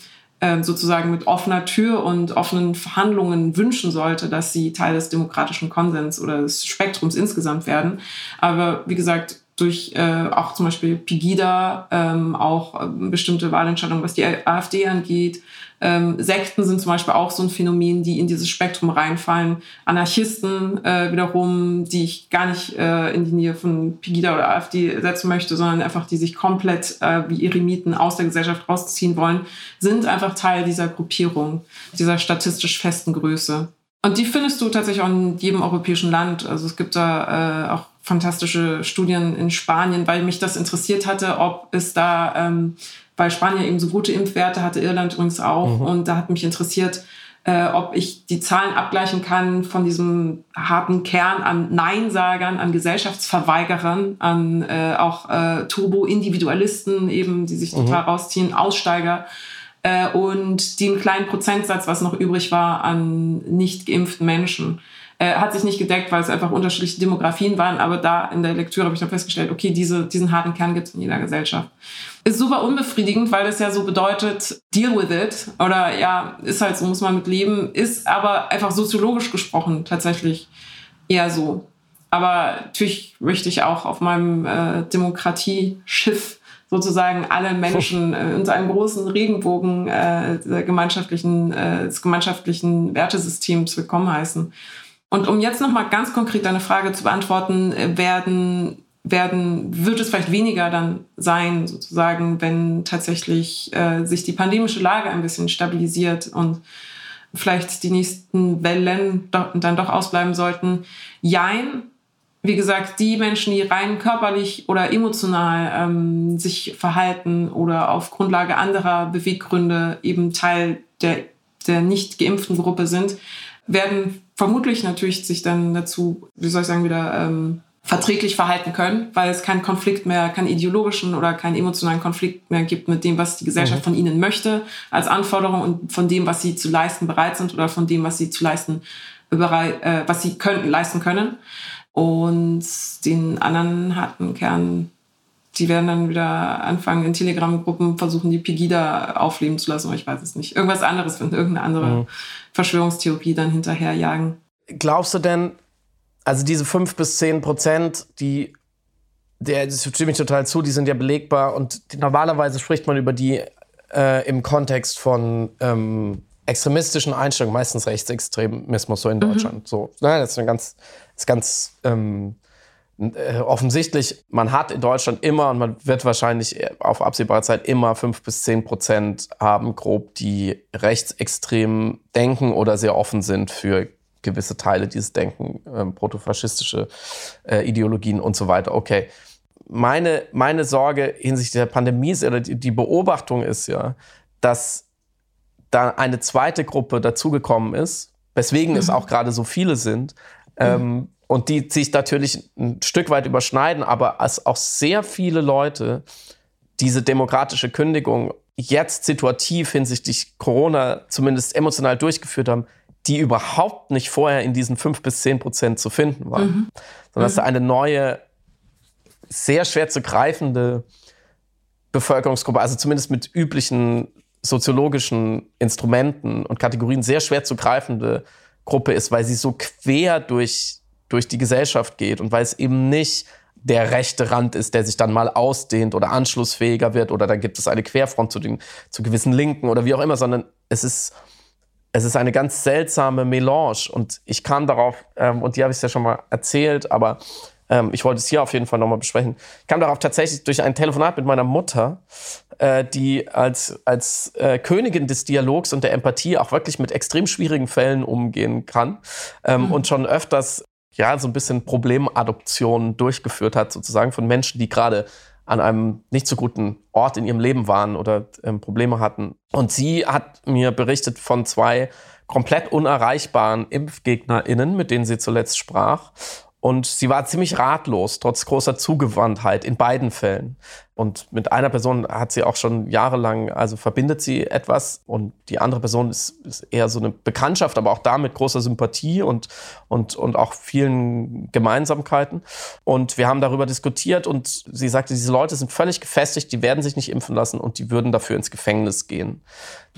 sozusagen mit offener Tür und offenen Verhandlungen wünschen sollte, dass sie Teil des demokratischen Konsens oder des Spektrums insgesamt werden. Aber wie gesagt, durch äh, auch zum Beispiel Pegida, ähm, auch äh, bestimmte Wahlentscheidungen, was die AfD angeht, ähm, Sekten sind zum Beispiel auch so ein Phänomen, die in dieses Spektrum reinfallen. Anarchisten äh, wiederum, die ich gar nicht äh, in die Nähe von Pegida oder AfD setzen möchte, sondern einfach die sich komplett äh, wie Eremiten aus der Gesellschaft rausziehen wollen, sind einfach Teil dieser Gruppierung, dieser statistisch festen Größe. Und die findest du tatsächlich auch in jedem europäischen Land. Also es gibt da äh, auch fantastische Studien in Spanien, weil mich das interessiert hatte, ob es da ähm, weil Spanien eben so gute Impfwerte hatte, Irland übrigens auch. Mhm. Und da hat mich interessiert, äh, ob ich die Zahlen abgleichen kann von diesem harten Kern an Neinsagern, an Gesellschaftsverweigerern, an äh, auch äh, Turbo-Individualisten eben, die sich mhm. total rausziehen, Aussteiger äh, und den kleinen Prozentsatz, was noch übrig war, an nicht geimpften Menschen. Äh, hat sich nicht gedeckt, weil es einfach unterschiedliche Demografien waren, aber da in der Lektüre habe ich dann festgestellt, okay, diese, diesen harten Kern gibt es in jeder Gesellschaft. Ist super unbefriedigend, weil das ja so bedeutet, deal with it oder ja, ist halt so, muss man mit leben, ist aber einfach soziologisch gesprochen tatsächlich eher so. Aber natürlich möchte ich auch auf meinem äh, Demokratieschiff sozusagen alle Menschen äh, in einem großen Regenbogen äh, gemeinschaftlichen, äh, des gemeinschaftlichen Wertesystems willkommen heißen. Und um jetzt nochmal ganz konkret deine Frage zu beantworten, äh, werden, werden, wird es vielleicht weniger dann sein, sozusagen, wenn tatsächlich äh, sich die pandemische Lage ein bisschen stabilisiert und vielleicht die nächsten Wellen do, dann doch ausbleiben sollten. Jein, wie gesagt, die Menschen, die rein körperlich oder emotional ähm, sich verhalten oder auf Grundlage anderer Beweggründe eben Teil der, der nicht geimpften Gruppe sind, werden vermutlich natürlich sich dann dazu, wie soll ich sagen, wieder ähm, verträglich verhalten können, weil es keinen Konflikt mehr, keinen ideologischen oder keinen emotionalen Konflikt mehr gibt mit dem, was die Gesellschaft mhm. von ihnen möchte als Anforderung und von dem, was sie zu leisten bereit sind oder von dem, was sie zu leisten bereit, äh, was sie könnten, leisten können. Und den anderen harten Kern die werden dann wieder anfangen, in Telegram-Gruppen versuchen, die Pegida aufleben zu lassen, aber ich weiß es nicht. Irgendwas anderes finden, irgendeine andere mhm. Verschwörungstheorie dann hinterherjagen. Glaubst du denn, also diese fünf bis zehn Prozent, die, der, das stimme ich total zu, die sind ja belegbar und die, normalerweise spricht man über die äh, im Kontext von ähm, extremistischen Einstellungen, meistens Rechtsextremismus so in mhm. Deutschland. Mhm. So, ne, das ist eine ganz, das ist ganz ähm, äh, offensichtlich, man hat in Deutschland immer und man wird wahrscheinlich auf absehbare Zeit immer fünf bis zehn Prozent haben, grob, die rechtsextrem denken oder sehr offen sind für gewisse Teile dieses Denken, äh, protofaschistische äh, Ideologien und so weiter. Okay. Meine, meine Sorge hinsichtlich der Pandemie ist, oder die Beobachtung ist ja, dass da eine zweite Gruppe dazugekommen ist, weswegen mhm. es auch gerade so viele sind, ähm, und die sich natürlich ein Stück weit überschneiden, aber als auch sehr viele Leute diese demokratische Kündigung jetzt situativ hinsichtlich Corona zumindest emotional durchgeführt haben, die überhaupt nicht vorher in diesen fünf bis zehn Prozent zu finden waren. Mhm. Sondern dass da mhm. eine neue, sehr schwer zu greifende Bevölkerungsgruppe, also zumindest mit üblichen soziologischen Instrumenten und Kategorien sehr schwer zu greifende Gruppe ist, weil sie so quer durch durch die Gesellschaft geht und weil es eben nicht der rechte Rand ist, der sich dann mal ausdehnt oder anschlussfähiger wird oder dann gibt es eine Querfront zu, den, zu gewissen Linken oder wie auch immer, sondern es ist, es ist eine ganz seltsame Melange und ich kam darauf, ähm, und die habe ich ja schon mal erzählt, aber ähm, ich wollte es hier auf jeden Fall nochmal besprechen. Ich kam darauf tatsächlich durch ein Telefonat mit meiner Mutter, äh, die als, als äh, Königin des Dialogs und der Empathie auch wirklich mit extrem schwierigen Fällen umgehen kann ähm, mhm. und schon öfters ja, so ein bisschen Problemadoption durchgeführt hat, sozusagen von Menschen, die gerade an einem nicht so guten Ort in ihrem Leben waren oder ähm, Probleme hatten. Und sie hat mir berichtet von zwei komplett unerreichbaren ImpfgegnerInnen, mit denen sie zuletzt sprach. Und sie war ziemlich ratlos, trotz großer Zugewandtheit in beiden Fällen. Und mit einer Person hat sie auch schon jahrelang, also verbindet sie etwas und die andere Person ist, ist eher so eine Bekanntschaft, aber auch da mit großer Sympathie und, und, und auch vielen Gemeinsamkeiten. Und wir haben darüber diskutiert und sie sagte, diese Leute sind völlig gefestigt, die werden sich nicht impfen lassen und die würden dafür ins Gefängnis gehen.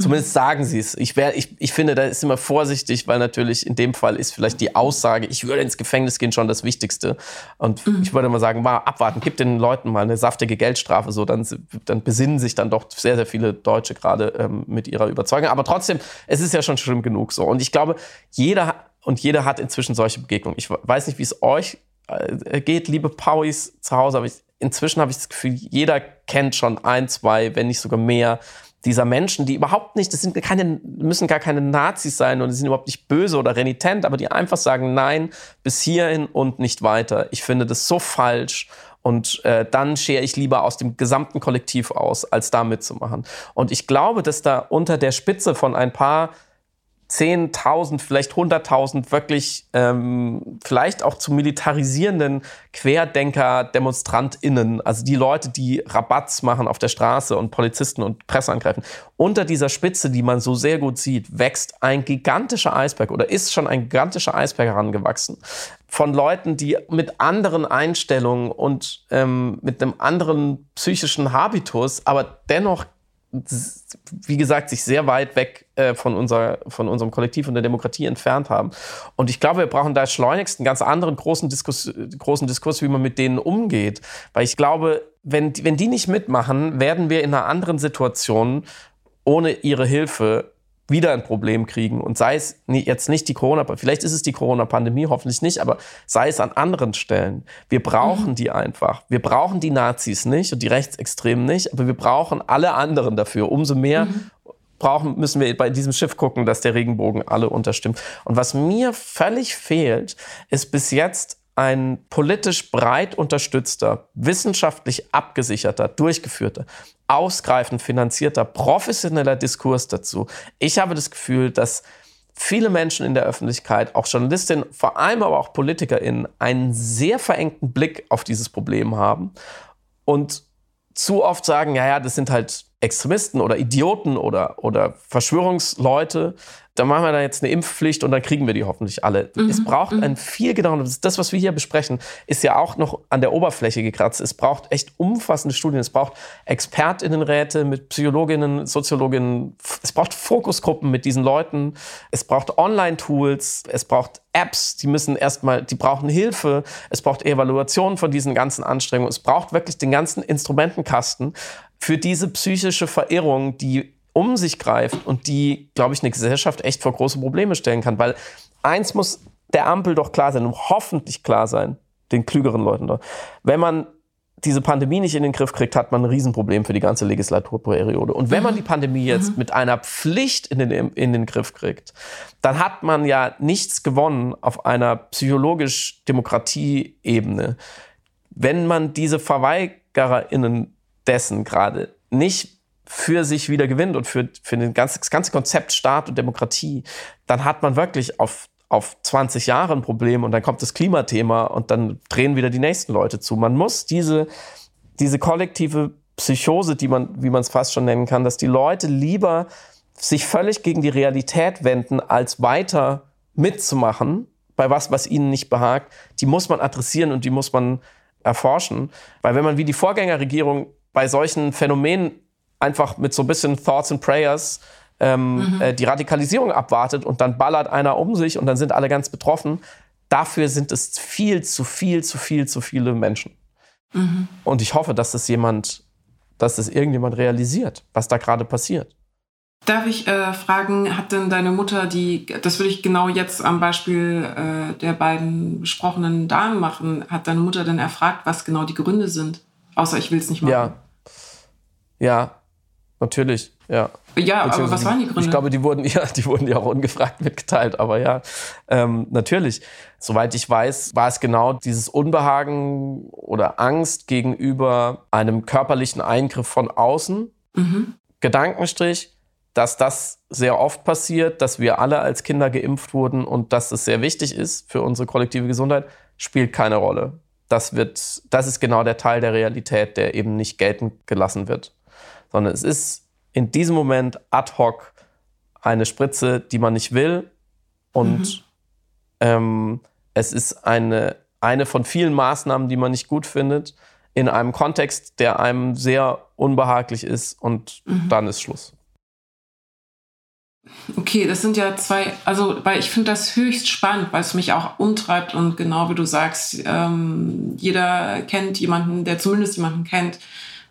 Zumindest sagen sie es. Ich, wär, ich, ich finde, da ist immer vorsichtig, weil natürlich in dem Fall ist vielleicht die Aussage, ich würde ins Gefängnis gehen, schon das Wichtigste. Und mhm. ich würde mal sagen, mal abwarten, gib den Leuten mal eine saftige Geldstrafe, so dann, dann besinnen sich dann doch sehr, sehr viele Deutsche gerade ähm, mit ihrer Überzeugung. Aber trotzdem, es ist ja schon schlimm genug so. Und ich glaube, jeder und jeder hat inzwischen solche Begegnungen. Ich weiß nicht, wie es euch äh, geht, liebe Pauis zu Hause, aber ich, inzwischen habe ich das Gefühl, jeder kennt schon ein, zwei, wenn nicht sogar mehr dieser Menschen, die überhaupt nicht, das sind keine, müssen gar keine Nazis sein und die sind überhaupt nicht böse oder renitent, aber die einfach sagen, nein, bis hierhin und nicht weiter. Ich finde das so falsch und äh, dann schere ich lieber aus dem gesamten Kollektiv aus, als da mitzumachen. Und ich glaube, dass da unter der Spitze von ein paar 10.000, vielleicht 100.000 wirklich ähm, vielleicht auch zu militarisierenden Querdenker, DemonstrantInnen, also die Leute, die Rabatts machen auf der Straße und Polizisten und Presse angreifen. Unter dieser Spitze, die man so sehr gut sieht, wächst ein gigantischer Eisberg oder ist schon ein gigantischer Eisberg herangewachsen von Leuten, die mit anderen Einstellungen und ähm, mit einem anderen psychischen Habitus, aber dennoch wie gesagt, sich sehr weit weg äh, von, unser, von unserem Kollektiv und der Demokratie entfernt haben. Und ich glaube, wir brauchen da schleunigst einen ganz anderen großen Diskurs, großen Diskurs, wie man mit denen umgeht. Weil ich glaube, wenn, wenn die nicht mitmachen, werden wir in einer anderen Situation ohne ihre Hilfe wieder ein Problem kriegen. Und sei es jetzt nicht die Corona, vielleicht ist es die Corona-Pandemie, hoffentlich nicht, aber sei es an anderen Stellen. Wir brauchen mhm. die einfach. Wir brauchen die Nazis nicht und die Rechtsextremen nicht, aber wir brauchen alle anderen dafür. Umso mehr mhm. brauchen, müssen wir bei diesem Schiff gucken, dass der Regenbogen alle unterstimmt. Und was mir völlig fehlt, ist bis jetzt ein politisch breit unterstützter, wissenschaftlich abgesicherter, durchgeführter, ausgreifend finanzierter, professioneller Diskurs dazu. Ich habe das Gefühl, dass viele Menschen in der Öffentlichkeit, auch Journalistinnen, vor allem aber auch PolitikerInnen, einen sehr verengten Blick auf dieses Problem haben und zu oft sagen, ja, ja, das sind halt Extremisten oder Idioten oder, oder Verschwörungsleute, dann machen wir da jetzt eine Impfpflicht und dann kriegen wir die hoffentlich alle. Mhm. Es braucht mhm. ein viel genaueres, das, was wir hier besprechen, ist ja auch noch an der Oberfläche gekratzt. Es braucht echt umfassende Studien. Es braucht ExpertInnenräte mit Psychologinnen, Soziologinnen. Es braucht Fokusgruppen mit diesen Leuten. Es braucht Online-Tools. Es braucht Apps, die müssen erstmal, die brauchen Hilfe. Es braucht Evaluation von diesen ganzen Anstrengungen. Es braucht wirklich den ganzen Instrumentenkasten für diese psychische Verirrung, die um sich greift und die, glaube ich, eine Gesellschaft echt vor große Probleme stellen kann. Weil eins muss der Ampel doch klar sein und hoffentlich klar sein, den klügeren Leuten dort. Wenn man diese Pandemie nicht in den Griff kriegt, hat man ein Riesenproblem für die ganze Legislaturperiode. Und wenn man die Pandemie jetzt mhm. mit einer Pflicht in den, in den Griff kriegt, dann hat man ja nichts gewonnen auf einer psychologisch-Demokratie-Ebene. Wenn man diese VerweigererInnen dessen gerade nicht für sich wieder gewinnt und für, für den ganzen, das ganze Konzept Staat und Demokratie, dann hat man wirklich auf, auf 20 Jahre ein Problem und dann kommt das Klimathema und dann drehen wieder die nächsten Leute zu. Man muss diese, diese kollektive Psychose, die man, wie man es fast schon nennen kann, dass die Leute lieber sich völlig gegen die Realität wenden, als weiter mitzumachen bei was, was ihnen nicht behagt, die muss man adressieren und die muss man erforschen. Weil wenn man wie die Vorgängerregierung bei solchen Phänomenen einfach mit so ein bisschen Thoughts and Prayers ähm, mhm. äh, die Radikalisierung abwartet und dann ballert einer um sich und dann sind alle ganz betroffen. Dafür sind es viel zu viel, zu viel, zu viele Menschen. Mhm. Und ich hoffe, dass das jemand, dass das irgendjemand realisiert, was da gerade passiert. Darf ich äh, fragen, hat denn deine Mutter die, das würde ich genau jetzt am Beispiel äh, der beiden besprochenen Damen machen, hat deine Mutter denn erfragt, was genau die Gründe sind? Außer ich will es nicht machen. Ja. Ja, Natürlich, ja. Ja, aber was waren die Gründe? Ich glaube, die wurden ja, die wurden ja auch ungefragt mitgeteilt, aber ja, ähm, natürlich. Soweit ich weiß, war es genau dieses Unbehagen oder Angst gegenüber einem körperlichen Eingriff von außen. Mhm. Gedankenstrich, dass das sehr oft passiert, dass wir alle als Kinder geimpft wurden und dass es sehr wichtig ist für unsere kollektive Gesundheit, spielt keine Rolle. Das wird, das ist genau der Teil der Realität, der eben nicht geltend gelassen wird sondern es ist in diesem Moment ad hoc eine Spritze, die man nicht will. Und mhm. ähm, es ist eine, eine von vielen Maßnahmen, die man nicht gut findet, in einem Kontext, der einem sehr unbehaglich ist. Und mhm. dann ist Schluss. Okay, das sind ja zwei, also weil ich finde das höchst spannend, weil es mich auch umtreibt und genau wie du sagst, ähm, jeder kennt jemanden, der zumindest jemanden kennt,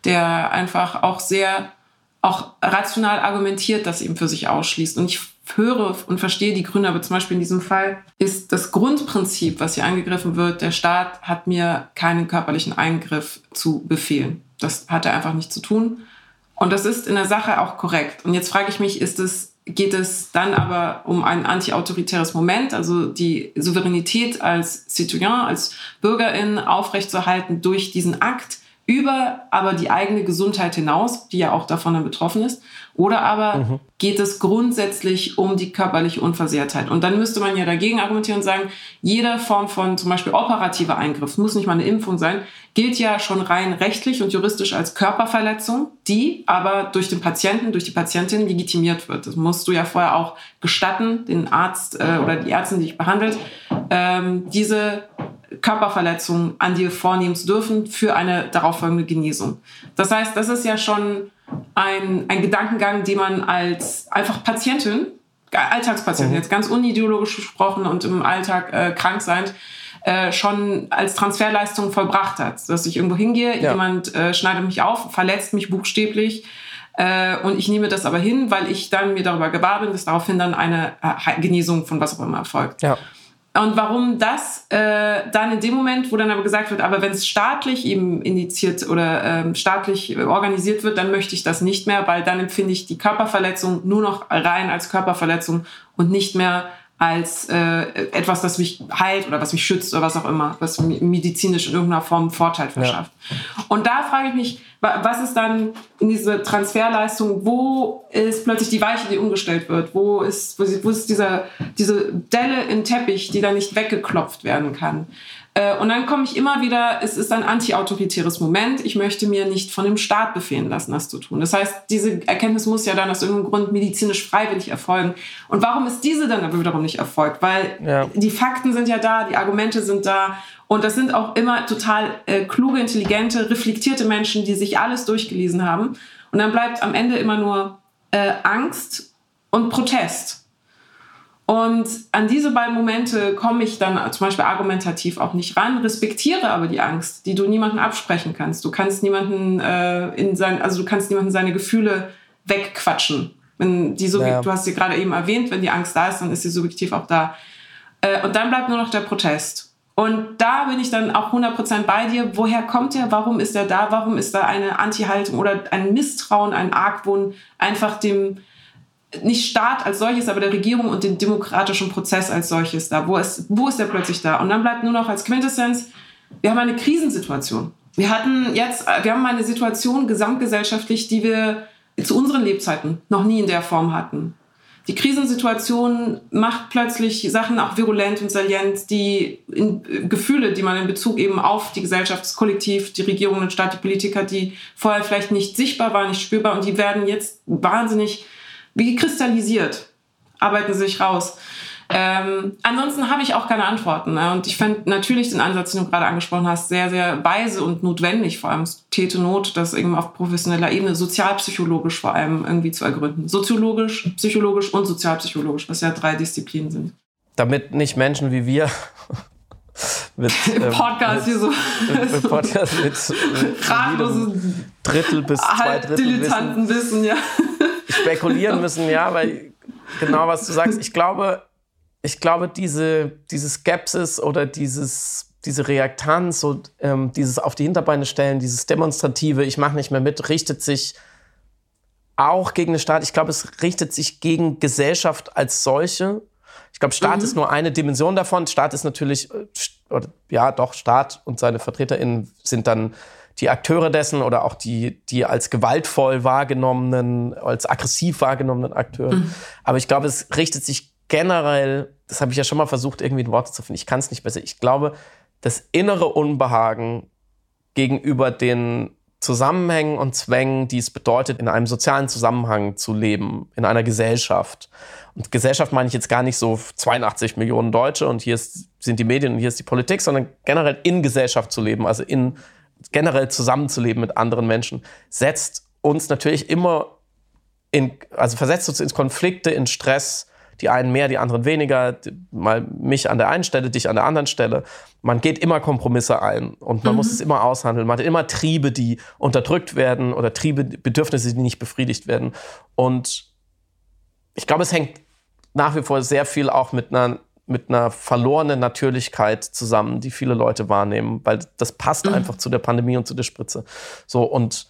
der einfach auch sehr auch rational argumentiert, das eben für sich ausschließt. Und ich höre und verstehe die Gründe, aber zum Beispiel in diesem Fall ist das Grundprinzip, was hier angegriffen wird, der Staat hat mir keinen körperlichen Eingriff zu befehlen. Das hat er einfach nicht zu tun. Und das ist in der Sache auch korrekt. Und jetzt frage ich mich, ist es, geht es dann aber um ein antiautoritäres Moment, also die Souveränität als Citoyen, als Bürgerin aufrechtzuerhalten durch diesen Akt, über aber die eigene Gesundheit hinaus, die ja auch davon dann betroffen ist? Oder aber mhm. geht es grundsätzlich um die körperliche Unversehrtheit? Und dann müsste man ja dagegen argumentieren und sagen, jede Form von zum Beispiel operativer Eingriff, muss nicht mal eine Impfung sein, gilt ja schon rein rechtlich und juristisch als Körperverletzung, die aber durch den Patienten, durch die Patientin legitimiert wird. Das musst du ja vorher auch gestatten, den Arzt äh, oder die Ärztin, die dich behandelt, ähm, diese Körperverletzung an dir vornehmen zu dürfen für eine darauffolgende Genesung. Das heißt, das ist ja schon ein, ein Gedankengang, den man als einfach Patientin, Alltagspatientin, mhm. jetzt ganz unideologisch gesprochen und im Alltag äh, krank sein, äh, schon als Transferleistung vollbracht hat. Dass ich irgendwo hingehe, ja. jemand äh, schneidet mich auf, verletzt mich buchstäblich äh, und ich nehme das aber hin, weil ich dann mir darüber gewahr bin, dass daraufhin dann eine äh, Genesung von was auch immer erfolgt. Ja. Und warum das äh, dann in dem Moment, wo dann aber gesagt wird, aber wenn es staatlich eben indiziert oder ähm, staatlich organisiert wird, dann möchte ich das nicht mehr, weil dann empfinde ich die Körperverletzung nur noch rein als Körperverletzung und nicht mehr als äh, etwas, das mich heilt oder was mich schützt oder was auch immer, was medizinisch in irgendeiner Form Vorteil verschafft. Ja. Und da frage ich mich, was ist dann in diese Transferleistung, wo ist plötzlich die Weiche, die umgestellt wird? Wo ist, wo ist dieser, diese Delle im Teppich, die da nicht weggeklopft werden kann? Äh, und dann komme ich immer wieder, es ist ein antiautoritäres Moment. Ich möchte mir nicht von dem Staat befehlen lassen, das zu tun. Das heißt, diese Erkenntnis muss ja dann aus irgendeinem Grund medizinisch freiwillig erfolgen. Und warum ist diese dann aber wiederum nicht erfolgt? Weil ja. die Fakten sind ja da, die Argumente sind da. Und das sind auch immer total äh, kluge, intelligente, reflektierte Menschen, die sich alles durchgelesen haben. Und dann bleibt am Ende immer nur äh, Angst und Protest. Und an diese beiden Momente komme ich dann zum Beispiel argumentativ auch nicht ran, respektiere aber die Angst, die du niemandem absprechen kannst. Du kannst niemanden äh, in sein, also du kannst niemanden seine Gefühle wegquatschen. Wenn die so, ja. du hast sie gerade eben erwähnt, wenn die Angst da ist, dann ist sie subjektiv auch da. Äh, und dann bleibt nur noch der Protest. Und da bin ich dann auch 100% bei dir. Woher kommt er? Warum ist er da? Warum ist da eine Anti-Haltung oder ein Misstrauen, ein Argwohn einfach dem, nicht Staat als solches, aber der Regierung und den demokratischen Prozess als solches da. Wo ist, wo ist der plötzlich da? Und dann bleibt nur noch als Quintessenz, wir haben eine Krisensituation. Wir hatten jetzt, wir haben eine Situation gesamtgesellschaftlich, die wir zu unseren Lebzeiten noch nie in der Form hatten. Die Krisensituation macht plötzlich Sachen auch virulent und salient, die in, Gefühle, die man in Bezug eben auf die Gesellschaft, das Kollektiv, die Regierung, den Staat, die Politiker, die vorher vielleicht nicht sichtbar waren, nicht spürbar und die werden jetzt wahnsinnig wie kristallisiert, arbeiten sich raus. Ähm, ansonsten habe ich auch keine Antworten. Ne? Und ich fände natürlich den Ansatz, den du gerade angesprochen hast, sehr, sehr weise und notwendig. Vor allem es täte Not, das eben auf professioneller Ebene, sozialpsychologisch vor allem irgendwie zu ergründen. Soziologisch, psychologisch und sozialpsychologisch, was ja drei Disziplinen sind. Damit nicht Menschen wie wir mit, ähm, Podcast mit, hier so. Mit, mit Podcast mit, mit Ratlose Drittel bis zwei Drittel Dilettanten wissen, wissen ja spekulieren müssen, ja, weil genau was du sagst. Ich glaube, ich glaube, diese, diese Skepsis oder dieses, diese Reaktanz und ähm, dieses auf die Hinterbeine stellen, dieses demonstrative, ich mache nicht mehr mit, richtet sich auch gegen den Staat. Ich glaube, es richtet sich gegen Gesellschaft als solche. Ich glaube, Staat mhm. ist nur eine Dimension davon. Staat ist natürlich, äh, oder, ja, doch, Staat und seine VertreterInnen sind dann die Akteure dessen oder auch die, die als gewaltvoll wahrgenommenen, als aggressiv wahrgenommenen Akteure. Mhm. Aber ich glaube, es richtet sich generell, das habe ich ja schon mal versucht, irgendwie in Worte zu finden, ich kann es nicht besser. Ich glaube, das innere Unbehagen gegenüber den Zusammenhängen und Zwängen, die es bedeutet, in einem sozialen Zusammenhang zu leben, in einer Gesellschaft. Und Gesellschaft meine ich jetzt gar nicht so 82 Millionen Deutsche und hier ist, sind die Medien und hier ist die Politik, sondern generell in Gesellschaft zu leben, also in generell zusammenzuleben mit anderen Menschen, setzt uns natürlich immer in, also versetzt uns in Konflikte, in Stress, die einen mehr, die anderen weniger, mal mich an der einen Stelle, dich an der anderen Stelle. Man geht immer Kompromisse ein und man mhm. muss es immer aushandeln. Man hat immer Triebe, die unterdrückt werden oder Triebe, Bedürfnisse, die nicht befriedigt werden. Und ich glaube, es hängt nach wie vor sehr viel auch mit einer mit einer verlorenen Natürlichkeit zusammen, die viele Leute wahrnehmen, weil das passt mhm. einfach zu der Pandemie und zu der Spritze. So und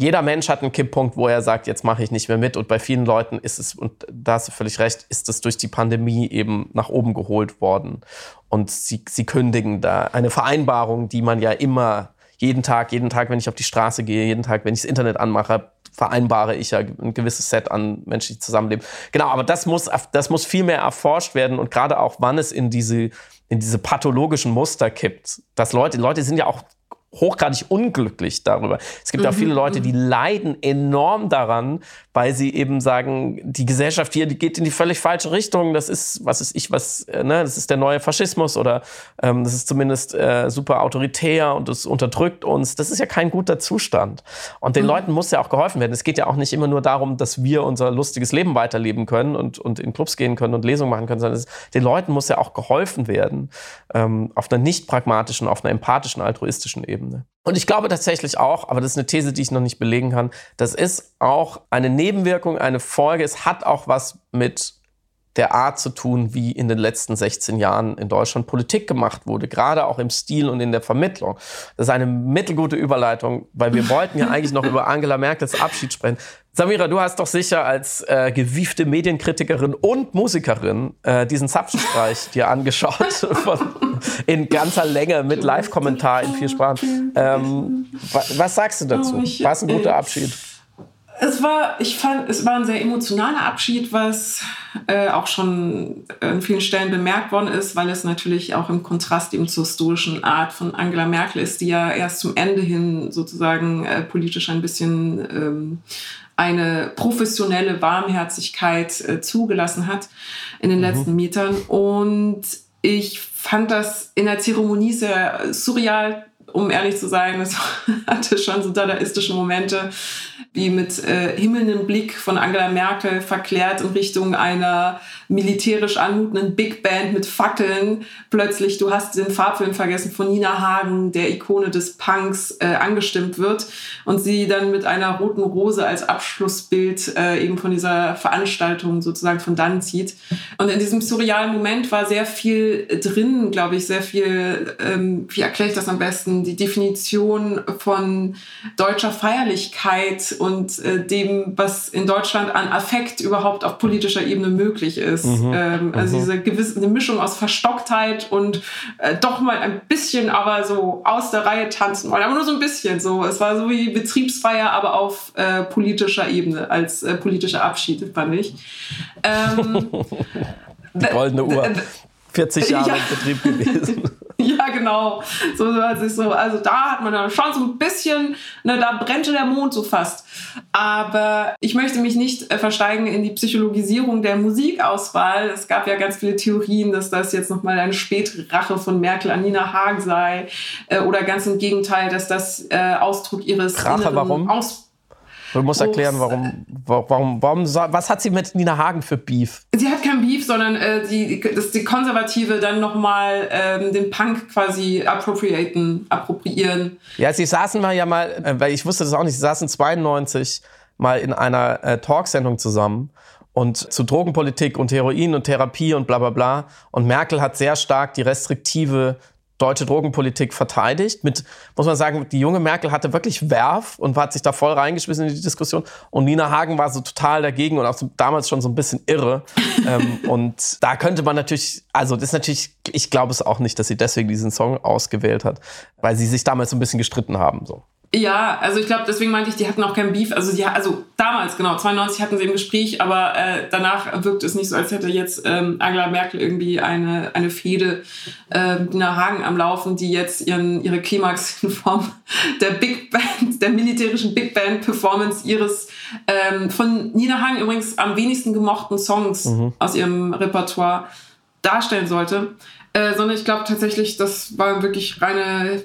jeder Mensch hat einen Kipppunkt, wo er sagt, jetzt mache ich nicht mehr mit. Und bei vielen Leuten ist es, und da hast du völlig recht, ist es durch die Pandemie eben nach oben geholt worden. Und sie, sie kündigen da eine Vereinbarung, die man ja immer jeden Tag, jeden Tag, wenn ich auf die Straße gehe, jeden Tag, wenn ich das Internet anmache, vereinbare ich ja ein gewisses Set an Menschen, die zusammenleben. Genau, aber das muss, das muss viel mehr erforscht werden und gerade auch, wann es in diese, in diese pathologischen Muster kippt. Dass Leute, Leute sind ja auch hochgradig unglücklich darüber. Es gibt mhm. auch viele Leute, die leiden enorm daran, weil sie eben sagen, die Gesellschaft hier, die geht in die völlig falsche Richtung. Das ist, was ist ich, was, äh, ne, das ist der neue Faschismus oder ähm, das ist zumindest äh, super autoritär und das unterdrückt uns. Das ist ja kein guter Zustand. Und den mhm. Leuten muss ja auch geholfen werden. Es geht ja auch nicht immer nur darum, dass wir unser lustiges Leben weiterleben können und, und in Clubs gehen können und Lesungen machen können, sondern es, den Leuten muss ja auch geholfen werden ähm, auf einer nicht pragmatischen, auf einer empathischen, altruistischen Ebene. Und ich glaube tatsächlich auch, aber das ist eine These, die ich noch nicht belegen kann, das ist auch eine Nebenwirkung, eine Folge. Es hat auch was mit der Art zu tun, wie in den letzten 16 Jahren in Deutschland Politik gemacht wurde, gerade auch im Stil und in der Vermittlung. Das ist eine mittelgute Überleitung, weil wir wollten ja eigentlich noch über Angela Merkels Abschied sprechen. Samira, du hast doch sicher als äh, gewiefte Medienkritikerin und Musikerin äh, diesen Zapfenstreich dir angeschaut von, in ganzer Länge mit Live-Kommentar in vier Sprachen. Ähm, was sagst du dazu? War es ein guter Abschied? Es war, ich fand, es war ein sehr emotionaler Abschied, was äh, auch schon an vielen Stellen bemerkt worden ist, weil es natürlich auch im Kontrast eben zur stoischen Art von Angela Merkel ist, die ja erst zum Ende hin sozusagen äh, politisch ein bisschen ähm, eine professionelle Warmherzigkeit äh, zugelassen hat in den mhm. letzten Metern. Und ich fand das in der Zeremonie sehr surreal um ehrlich zu sein, es hatte schon so dadaistische Momente, wie mit äh, himmelndem Blick von Angela Merkel verklärt in Richtung einer militärisch anmutenden Big Band mit Fackeln. Plötzlich, du hast den Farbfilm vergessen, von Nina Hagen, der Ikone des Punks, äh, angestimmt wird und sie dann mit einer roten Rose als Abschlussbild äh, eben von dieser Veranstaltung sozusagen von dann zieht. Und in diesem surrealen Moment war sehr viel drin, glaube ich, sehr viel, ähm, wie erkläre ich das am besten, die Definition von deutscher Feierlichkeit und äh, dem, was in Deutschland an Affekt überhaupt auf politischer Ebene möglich ist. Mhm. Ähm, also mhm. diese gewisse eine Mischung aus Verstocktheit und äh, doch mal ein bisschen aber so aus der Reihe tanzen wollen, aber nur so ein bisschen so. Es war so wie Betriebsfeier, aber auf äh, politischer Ebene, als äh, politischer Abschied, fand ich. Ähm, Die goldene Uhr. 40 Jahre ja. in Betrieb gewesen. ja, genau. So, so, also, so, also da hat man dann schon so ein bisschen, ne, da brennte der Mond so fast. Aber ich möchte mich nicht äh, versteigen in die Psychologisierung der Musikauswahl. Es gab ja ganz viele Theorien, dass das jetzt nochmal eine Spätrache von Merkel an Nina Haag sei. Äh, oder ganz im Gegenteil, dass das äh, Ausdruck ihres Rache, warum? Aus Du musst erklären, warum, warum, warum, was hat sie mit Nina Hagen für Beef? Sie hat Beef, sondern äh, die, dass die Konservative dann nochmal ähm, den Punk quasi appropriaten, appropriieren. Ja, sie saßen mal ja mal, äh, weil ich wusste das auch nicht, sie saßen 92 mal in einer äh, Talksendung zusammen und zu Drogenpolitik und Heroin und Therapie und bla bla bla. Und Merkel hat sehr stark die restriktive deutsche Drogenpolitik verteidigt. Mit, muss man sagen, die junge Merkel hatte wirklich Werf und hat sich da voll reingeschmissen in die Diskussion. Und Nina Hagen war so total dagegen und auch so, damals schon so ein bisschen irre. ähm, und da könnte man natürlich, also das ist natürlich, ich glaube es auch nicht, dass sie deswegen diesen Song ausgewählt hat, weil sie sich damals so ein bisschen gestritten haben. So. Ja, also ich glaube, deswegen meinte ich, die hatten auch kein Beef. Also, die, also damals, genau, 92 hatten sie im Gespräch, aber äh, danach wirkt es nicht so, als hätte jetzt ähm, Angela Merkel irgendwie eine, eine Fehde äh, Nina Hagen am Laufen, die jetzt ihren, ihre Klimax in Form der Big Band, der militärischen Big Band Performance ihres ähm, von Nina Hagen übrigens am wenigsten gemochten Songs mhm. aus ihrem Repertoire darstellen sollte. Äh, sondern ich glaube tatsächlich, das war wirklich reine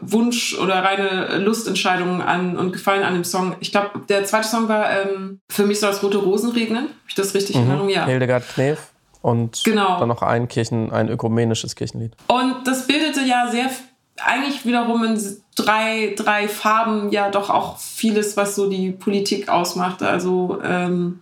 Wunsch oder reine Lustentscheidungen an und Gefallen an dem Song. Ich glaube, der zweite Song war ähm, für mich soll es rote Rosen regnen. Habe ich das richtig mhm. in Erinnerung? Ja. Hildegard Knef und genau. dann noch ein Kirchen, ein ökumenisches Kirchenlied. Und das bildete ja sehr eigentlich wiederum in drei, drei Farben ja doch auch vieles, was so die Politik ausmacht. Also ähm,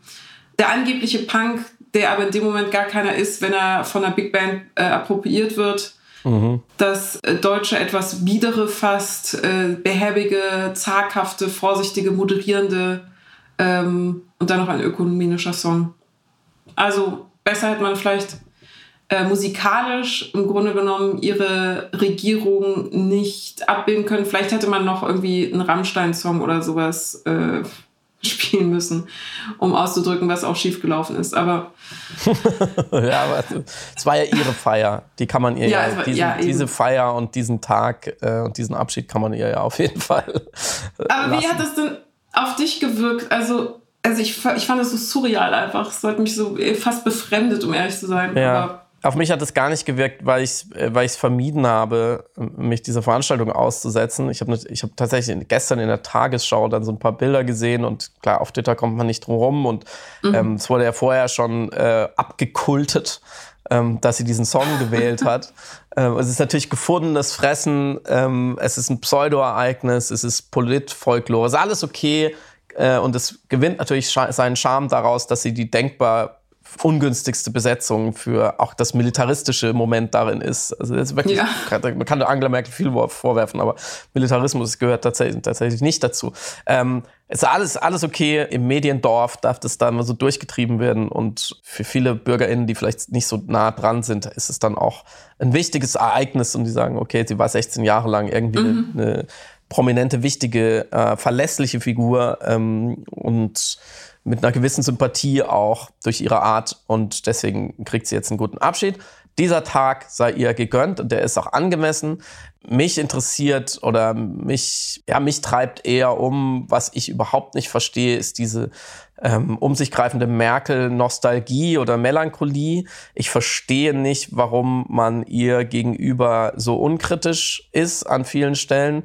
der angebliche Punk, der aber in dem Moment gar keiner ist, wenn er von einer Big Band äh, appropriiert wird Mhm. Das äh, Deutsche etwas biedere fast, äh, behäbige, zaghafte, vorsichtige, moderierende ähm, und dann noch ein ökonomischer Song. Also besser hätte man vielleicht äh, musikalisch im Grunde genommen ihre Regierung nicht abbilden können. Vielleicht hätte man noch irgendwie einen Rammstein-Song oder sowas äh, spielen müssen, um auszudrücken, was auch schiefgelaufen ist. Aber ja, aber es war ja ihre Feier. Die kann man ihr ja, ja, diesen, ja diese Feier und diesen Tag äh, und diesen Abschied kann man ihr ja auf jeden Fall. Aber lassen. wie hat das denn auf dich gewirkt? Also also ich, ich fand es so surreal einfach. Es hat mich so äh, fast befremdet, um ehrlich zu sein. Ja. Aber auf mich hat es gar nicht gewirkt, weil ich äh, weil ich es vermieden habe, mich dieser Veranstaltung auszusetzen. Ich habe ich hab tatsächlich gestern in der Tagesschau dann so ein paar Bilder gesehen und klar, auf Twitter kommt man nicht drum rum und mhm. ähm, es wurde ja vorher schon äh, abgekultet, ähm, dass sie diesen Song gewählt hat. Ähm, es ist natürlich gefundenes Fressen, ähm, es ist ein Pseudo-Ereignis, es ist Politfolklore, es ist alles okay äh, und es gewinnt natürlich seinen Charme daraus, dass sie die denkbar ungünstigste Besetzung für auch das militaristische Moment darin ist. Also das ist wirklich, ja. man kann Angela Merkel viel vorwerfen, aber Militarismus gehört tatsächlich, tatsächlich nicht dazu. Ähm, es ist alles, alles okay. Im Mediendorf darf das dann so durchgetrieben werden. Und für viele BürgerInnen, die vielleicht nicht so nah dran sind, ist es dann auch ein wichtiges Ereignis. Und die sagen, okay, sie war 16 Jahre lang irgendwie mhm. eine, eine, prominente, wichtige, äh, verlässliche Figur. Ähm, und mit einer gewissen Sympathie auch durch ihre Art und deswegen kriegt sie jetzt einen guten Abschied. Dieser Tag sei ihr gegönnt und der ist auch angemessen. Mich interessiert oder mich, ja, mich treibt eher um, was ich überhaupt nicht verstehe, ist diese ähm, um sich greifende Merkel-Nostalgie oder Melancholie. Ich verstehe nicht, warum man ihr gegenüber so unkritisch ist an vielen Stellen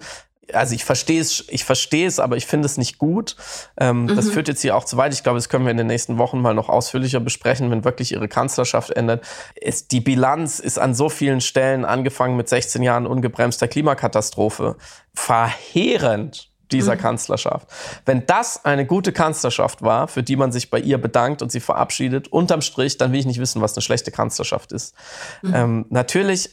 also ich verstehe es, ich verstehe es, aber ich finde es nicht gut. Ähm, mhm. Das führt jetzt hier auch zu weit. Ich glaube, das können wir in den nächsten Wochen mal noch ausführlicher besprechen, wenn wirklich ihre Kanzlerschaft endet. Ist, die Bilanz ist an so vielen Stellen angefangen mit 16 Jahren ungebremster Klimakatastrophe verheerend dieser mhm. Kanzlerschaft. Wenn das eine gute Kanzlerschaft war, für die man sich bei ihr bedankt und sie verabschiedet, unterm Strich, dann will ich nicht wissen, was eine schlechte Kanzlerschaft ist. Mhm. Ähm, natürlich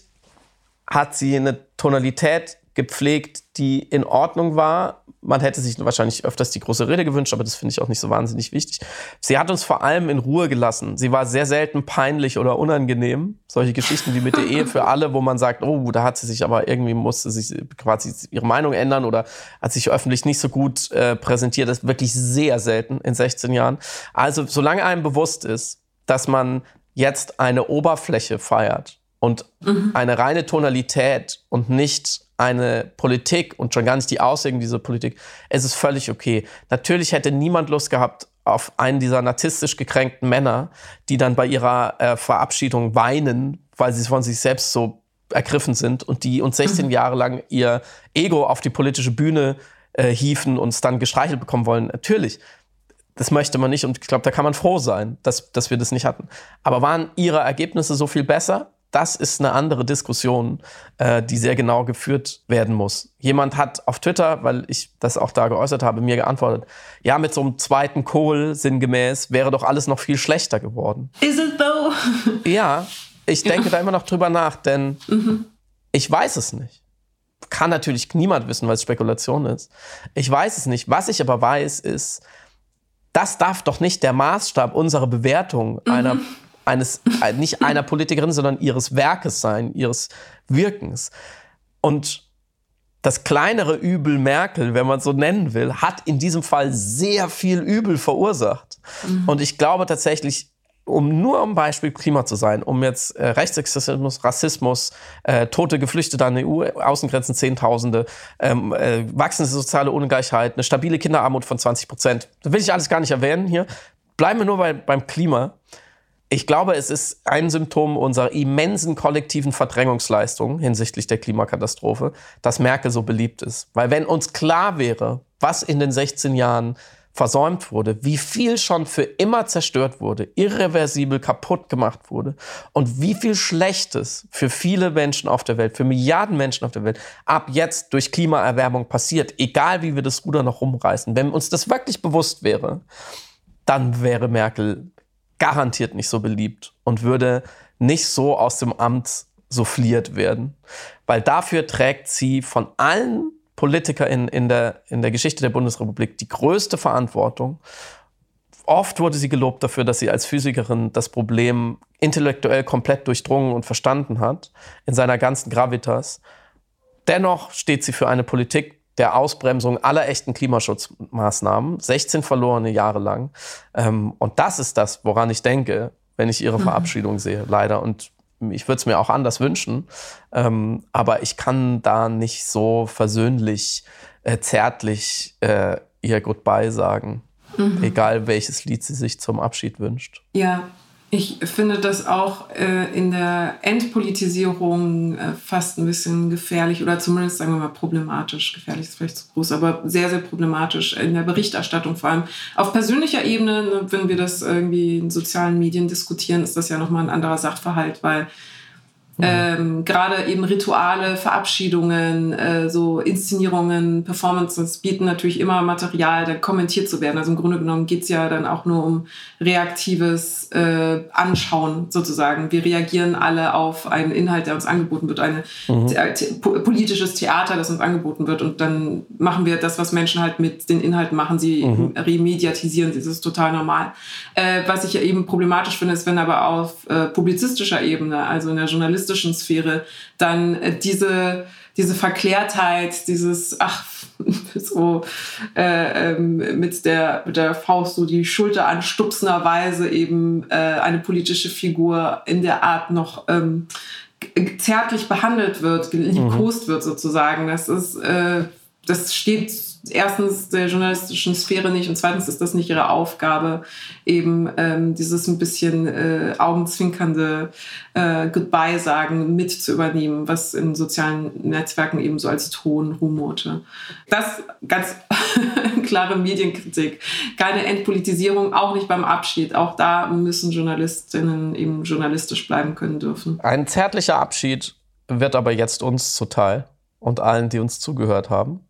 hat sie eine Tonalität gepflegt, die in Ordnung war. Man hätte sich wahrscheinlich öfters die große Rede gewünscht, aber das finde ich auch nicht so wahnsinnig wichtig. Sie hat uns vor allem in Ruhe gelassen. Sie war sehr selten peinlich oder unangenehm. Solche Geschichten wie mit der Ehe für alle, wo man sagt, oh, da hat sie sich aber irgendwie musste sich quasi ihre Meinung ändern oder hat sich öffentlich nicht so gut äh, präsentiert. Das ist wirklich sehr selten in 16 Jahren. Also, solange einem bewusst ist, dass man jetzt eine Oberfläche feiert und mhm. eine reine Tonalität und nicht eine Politik und schon gar nicht die Auswirkungen dieser Politik, es ist völlig okay. Natürlich hätte niemand Lust gehabt auf einen dieser narzisstisch gekränkten Männer, die dann bei ihrer äh, Verabschiedung weinen, weil sie von sich selbst so ergriffen sind und die uns 16 mhm. Jahre lang ihr Ego auf die politische Bühne äh, hieven und es dann gestreichelt bekommen wollen. Natürlich. Das möchte man nicht und ich glaube, da kann man froh sein, dass, dass wir das nicht hatten. Aber waren ihre Ergebnisse so viel besser? Das ist eine andere Diskussion, äh, die sehr genau geführt werden muss. Jemand hat auf Twitter, weil ich das auch da geäußert habe, mir geantwortet, ja, mit so einem zweiten Kohl sinngemäß wäre doch alles noch viel schlechter geworden. Is it though? ja, ich denke da immer noch drüber nach, denn mhm. ich weiß es nicht. Kann natürlich niemand wissen, weil es Spekulation ist. Ich weiß es nicht. Was ich aber weiß, ist, das darf doch nicht der Maßstab unserer Bewertung mhm. einer eines, äh, nicht einer Politikerin, sondern ihres Werkes sein, ihres Wirkens. Und das kleinere Übel Merkel, wenn man so nennen will, hat in diesem Fall sehr viel Übel verursacht. Mhm. Und ich glaube tatsächlich, um nur ein Beispiel Klima zu sein, um jetzt äh, Rechtsextremismus, Rassismus, äh, tote Geflüchtete an EU-Außengrenzen Zehntausende, ähm, äh, wachsende soziale Ungleichheit, eine stabile Kinderarmut von 20 Prozent. Das will ich alles gar nicht erwähnen hier. Bleiben wir nur bei, beim Klima. Ich glaube, es ist ein Symptom unserer immensen kollektiven Verdrängungsleistung hinsichtlich der Klimakatastrophe, dass Merkel so beliebt ist. Weil wenn uns klar wäre, was in den 16 Jahren versäumt wurde, wie viel schon für immer zerstört wurde, irreversibel kaputt gemacht wurde und wie viel Schlechtes für viele Menschen auf der Welt, für Milliarden Menschen auf der Welt ab jetzt durch Klimaerwärmung passiert, egal wie wir das Ruder noch rumreißen, wenn uns das wirklich bewusst wäre, dann wäre Merkel garantiert nicht so beliebt und würde nicht so aus dem Amt souffliert werden. Weil dafür trägt sie von allen PolitikerInnen in der, in der Geschichte der Bundesrepublik die größte Verantwortung. oft wurde sie gelobt dafür, dass sie als Physikerin das Problem intellektuell komplett durchdrungen und verstanden hat, in seiner ganzen Gravitas. Dennoch steht sie für eine Politik der Ausbremsung aller echten Klimaschutzmaßnahmen, 16 verlorene Jahre lang. Ähm, und das ist das, woran ich denke, wenn ich ihre mhm. Verabschiedung sehe, leider. Und ich würde es mir auch anders wünschen. Ähm, aber ich kann da nicht so versöhnlich, äh, zärtlich äh, ihr Goodbye sagen. Mhm. Egal welches Lied sie sich zum Abschied wünscht. Ja, ich finde das auch äh, in der Entpolitisierung äh, fast ein bisschen gefährlich oder zumindest sagen wir mal problematisch. Gefährlich ist vielleicht zu groß, aber sehr, sehr problematisch in der Berichterstattung vor allem. Auf persönlicher Ebene, ne, wenn wir das irgendwie in sozialen Medien diskutieren, ist das ja nochmal ein anderer Sachverhalt, weil ähm, Gerade eben Rituale, Verabschiedungen, äh, so Inszenierungen, Performances bieten natürlich immer Material, da kommentiert zu werden. Also im Grunde genommen geht's ja dann auch nur um reaktives äh, Anschauen sozusagen. Wir reagieren alle auf einen Inhalt, der uns angeboten wird, ein mhm. politisches Theater, das uns angeboten wird. Und dann machen wir das, was Menschen halt mit den Inhalten machen. Sie mhm. remediatisieren sie. Das ist total normal. Äh, was ich ja eben problematisch finde, ist, wenn aber auf äh, publizistischer Ebene, also in der Journalistik, journalistischen Sphäre dann äh, diese, diese Verklärtheit, dieses, ach, so äh, ähm, mit, der, mit der Faust so die Schulter anstupsenderweise eben äh, eine politische Figur in der Art noch ähm, zärtlich behandelt wird, gelikost mhm. wird sozusagen. Das ist, äh, das steht erstens der journalistischen Sphäre nicht und zweitens ist das nicht ihre Aufgabe, eben ähm, dieses ein bisschen äh, augenzwinkernde äh, Goodbye sagen mit zu übernehmen, was in sozialen Netzwerken eben so als Ton rumorte. Das ganz klare Medienkritik. Keine Entpolitisierung, auch nicht beim Abschied. Auch da müssen Journalistinnen eben journalistisch bleiben können dürfen. Ein zärtlicher Abschied wird aber jetzt uns zuteil und allen, die uns zugehört haben.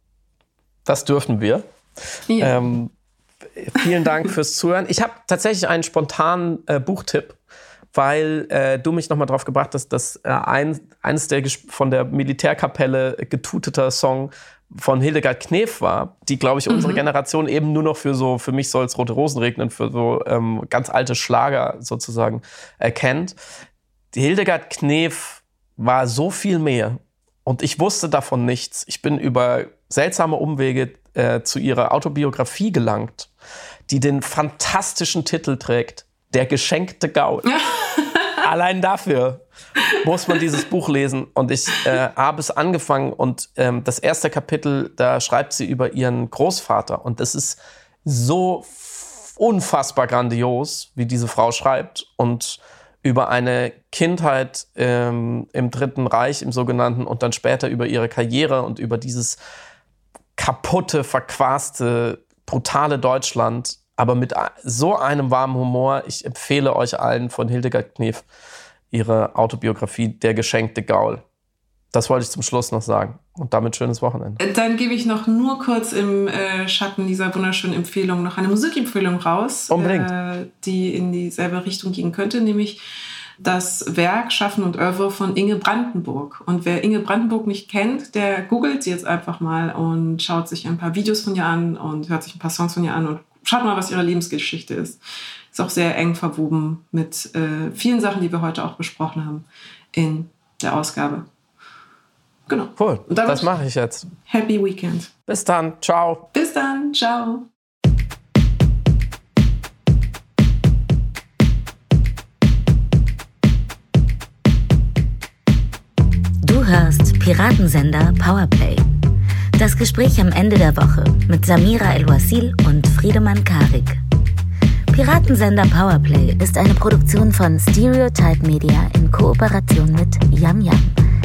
Das dürfen wir. Ja. Ähm, vielen Dank fürs Zuhören. Ich habe tatsächlich einen spontanen äh, Buchtipp, weil äh, du mich nochmal drauf gebracht hast, dass äh, ein, eines der von der Militärkapelle getuteter Song von Hildegard Knef war, die, glaube ich, unsere mhm. Generation eben nur noch für so, für mich soll es rote Rosen regnen, für so ähm, ganz alte Schlager sozusagen erkennt. Die Hildegard Knef war so viel mehr und ich wusste davon nichts. Ich bin über seltsame Umwege äh, zu ihrer Autobiografie gelangt, die den fantastischen Titel trägt, Der geschenkte Gaul. Allein dafür muss man dieses Buch lesen. Und ich äh, habe es angefangen und ähm, das erste Kapitel, da schreibt sie über ihren Großvater. Und das ist so unfassbar grandios, wie diese Frau schreibt. Und über eine Kindheit ähm, im Dritten Reich, im sogenannten, und dann später über ihre Karriere und über dieses kaputte, verquaste, brutale Deutschland, aber mit so einem warmen Humor. Ich empfehle euch allen von Hildegard Knef ihre Autobiografie Der geschenkte Gaul. Das wollte ich zum Schluss noch sagen. Und damit schönes Wochenende. Äh, dann gebe ich noch nur kurz im äh, Schatten dieser wunderschönen Empfehlung noch eine Musikempfehlung raus, Unbedingt. Äh, die in dieselbe Richtung gehen könnte, nämlich das Werk Schaffen und Oeuvre von Inge Brandenburg. Und wer Inge Brandenburg nicht kennt, der googelt sie jetzt einfach mal und schaut sich ein paar Videos von ihr an und hört sich ein paar Songs von ihr an und schaut mal, was ihre Lebensgeschichte ist. Ist auch sehr eng verwoben mit äh, vielen Sachen, die wir heute auch besprochen haben in der Ausgabe. Genau. Cool. das mache ich jetzt. Happy Weekend. Bis dann. Ciao. Bis dann. Ciao. Du hörst Piratensender Powerplay. Das Gespräch am Ende der Woche mit Samira El-Wasil und Friedemann Karik. Piratensender Powerplay ist eine Produktion von Stereotype Media in Kooperation mit Yam Yam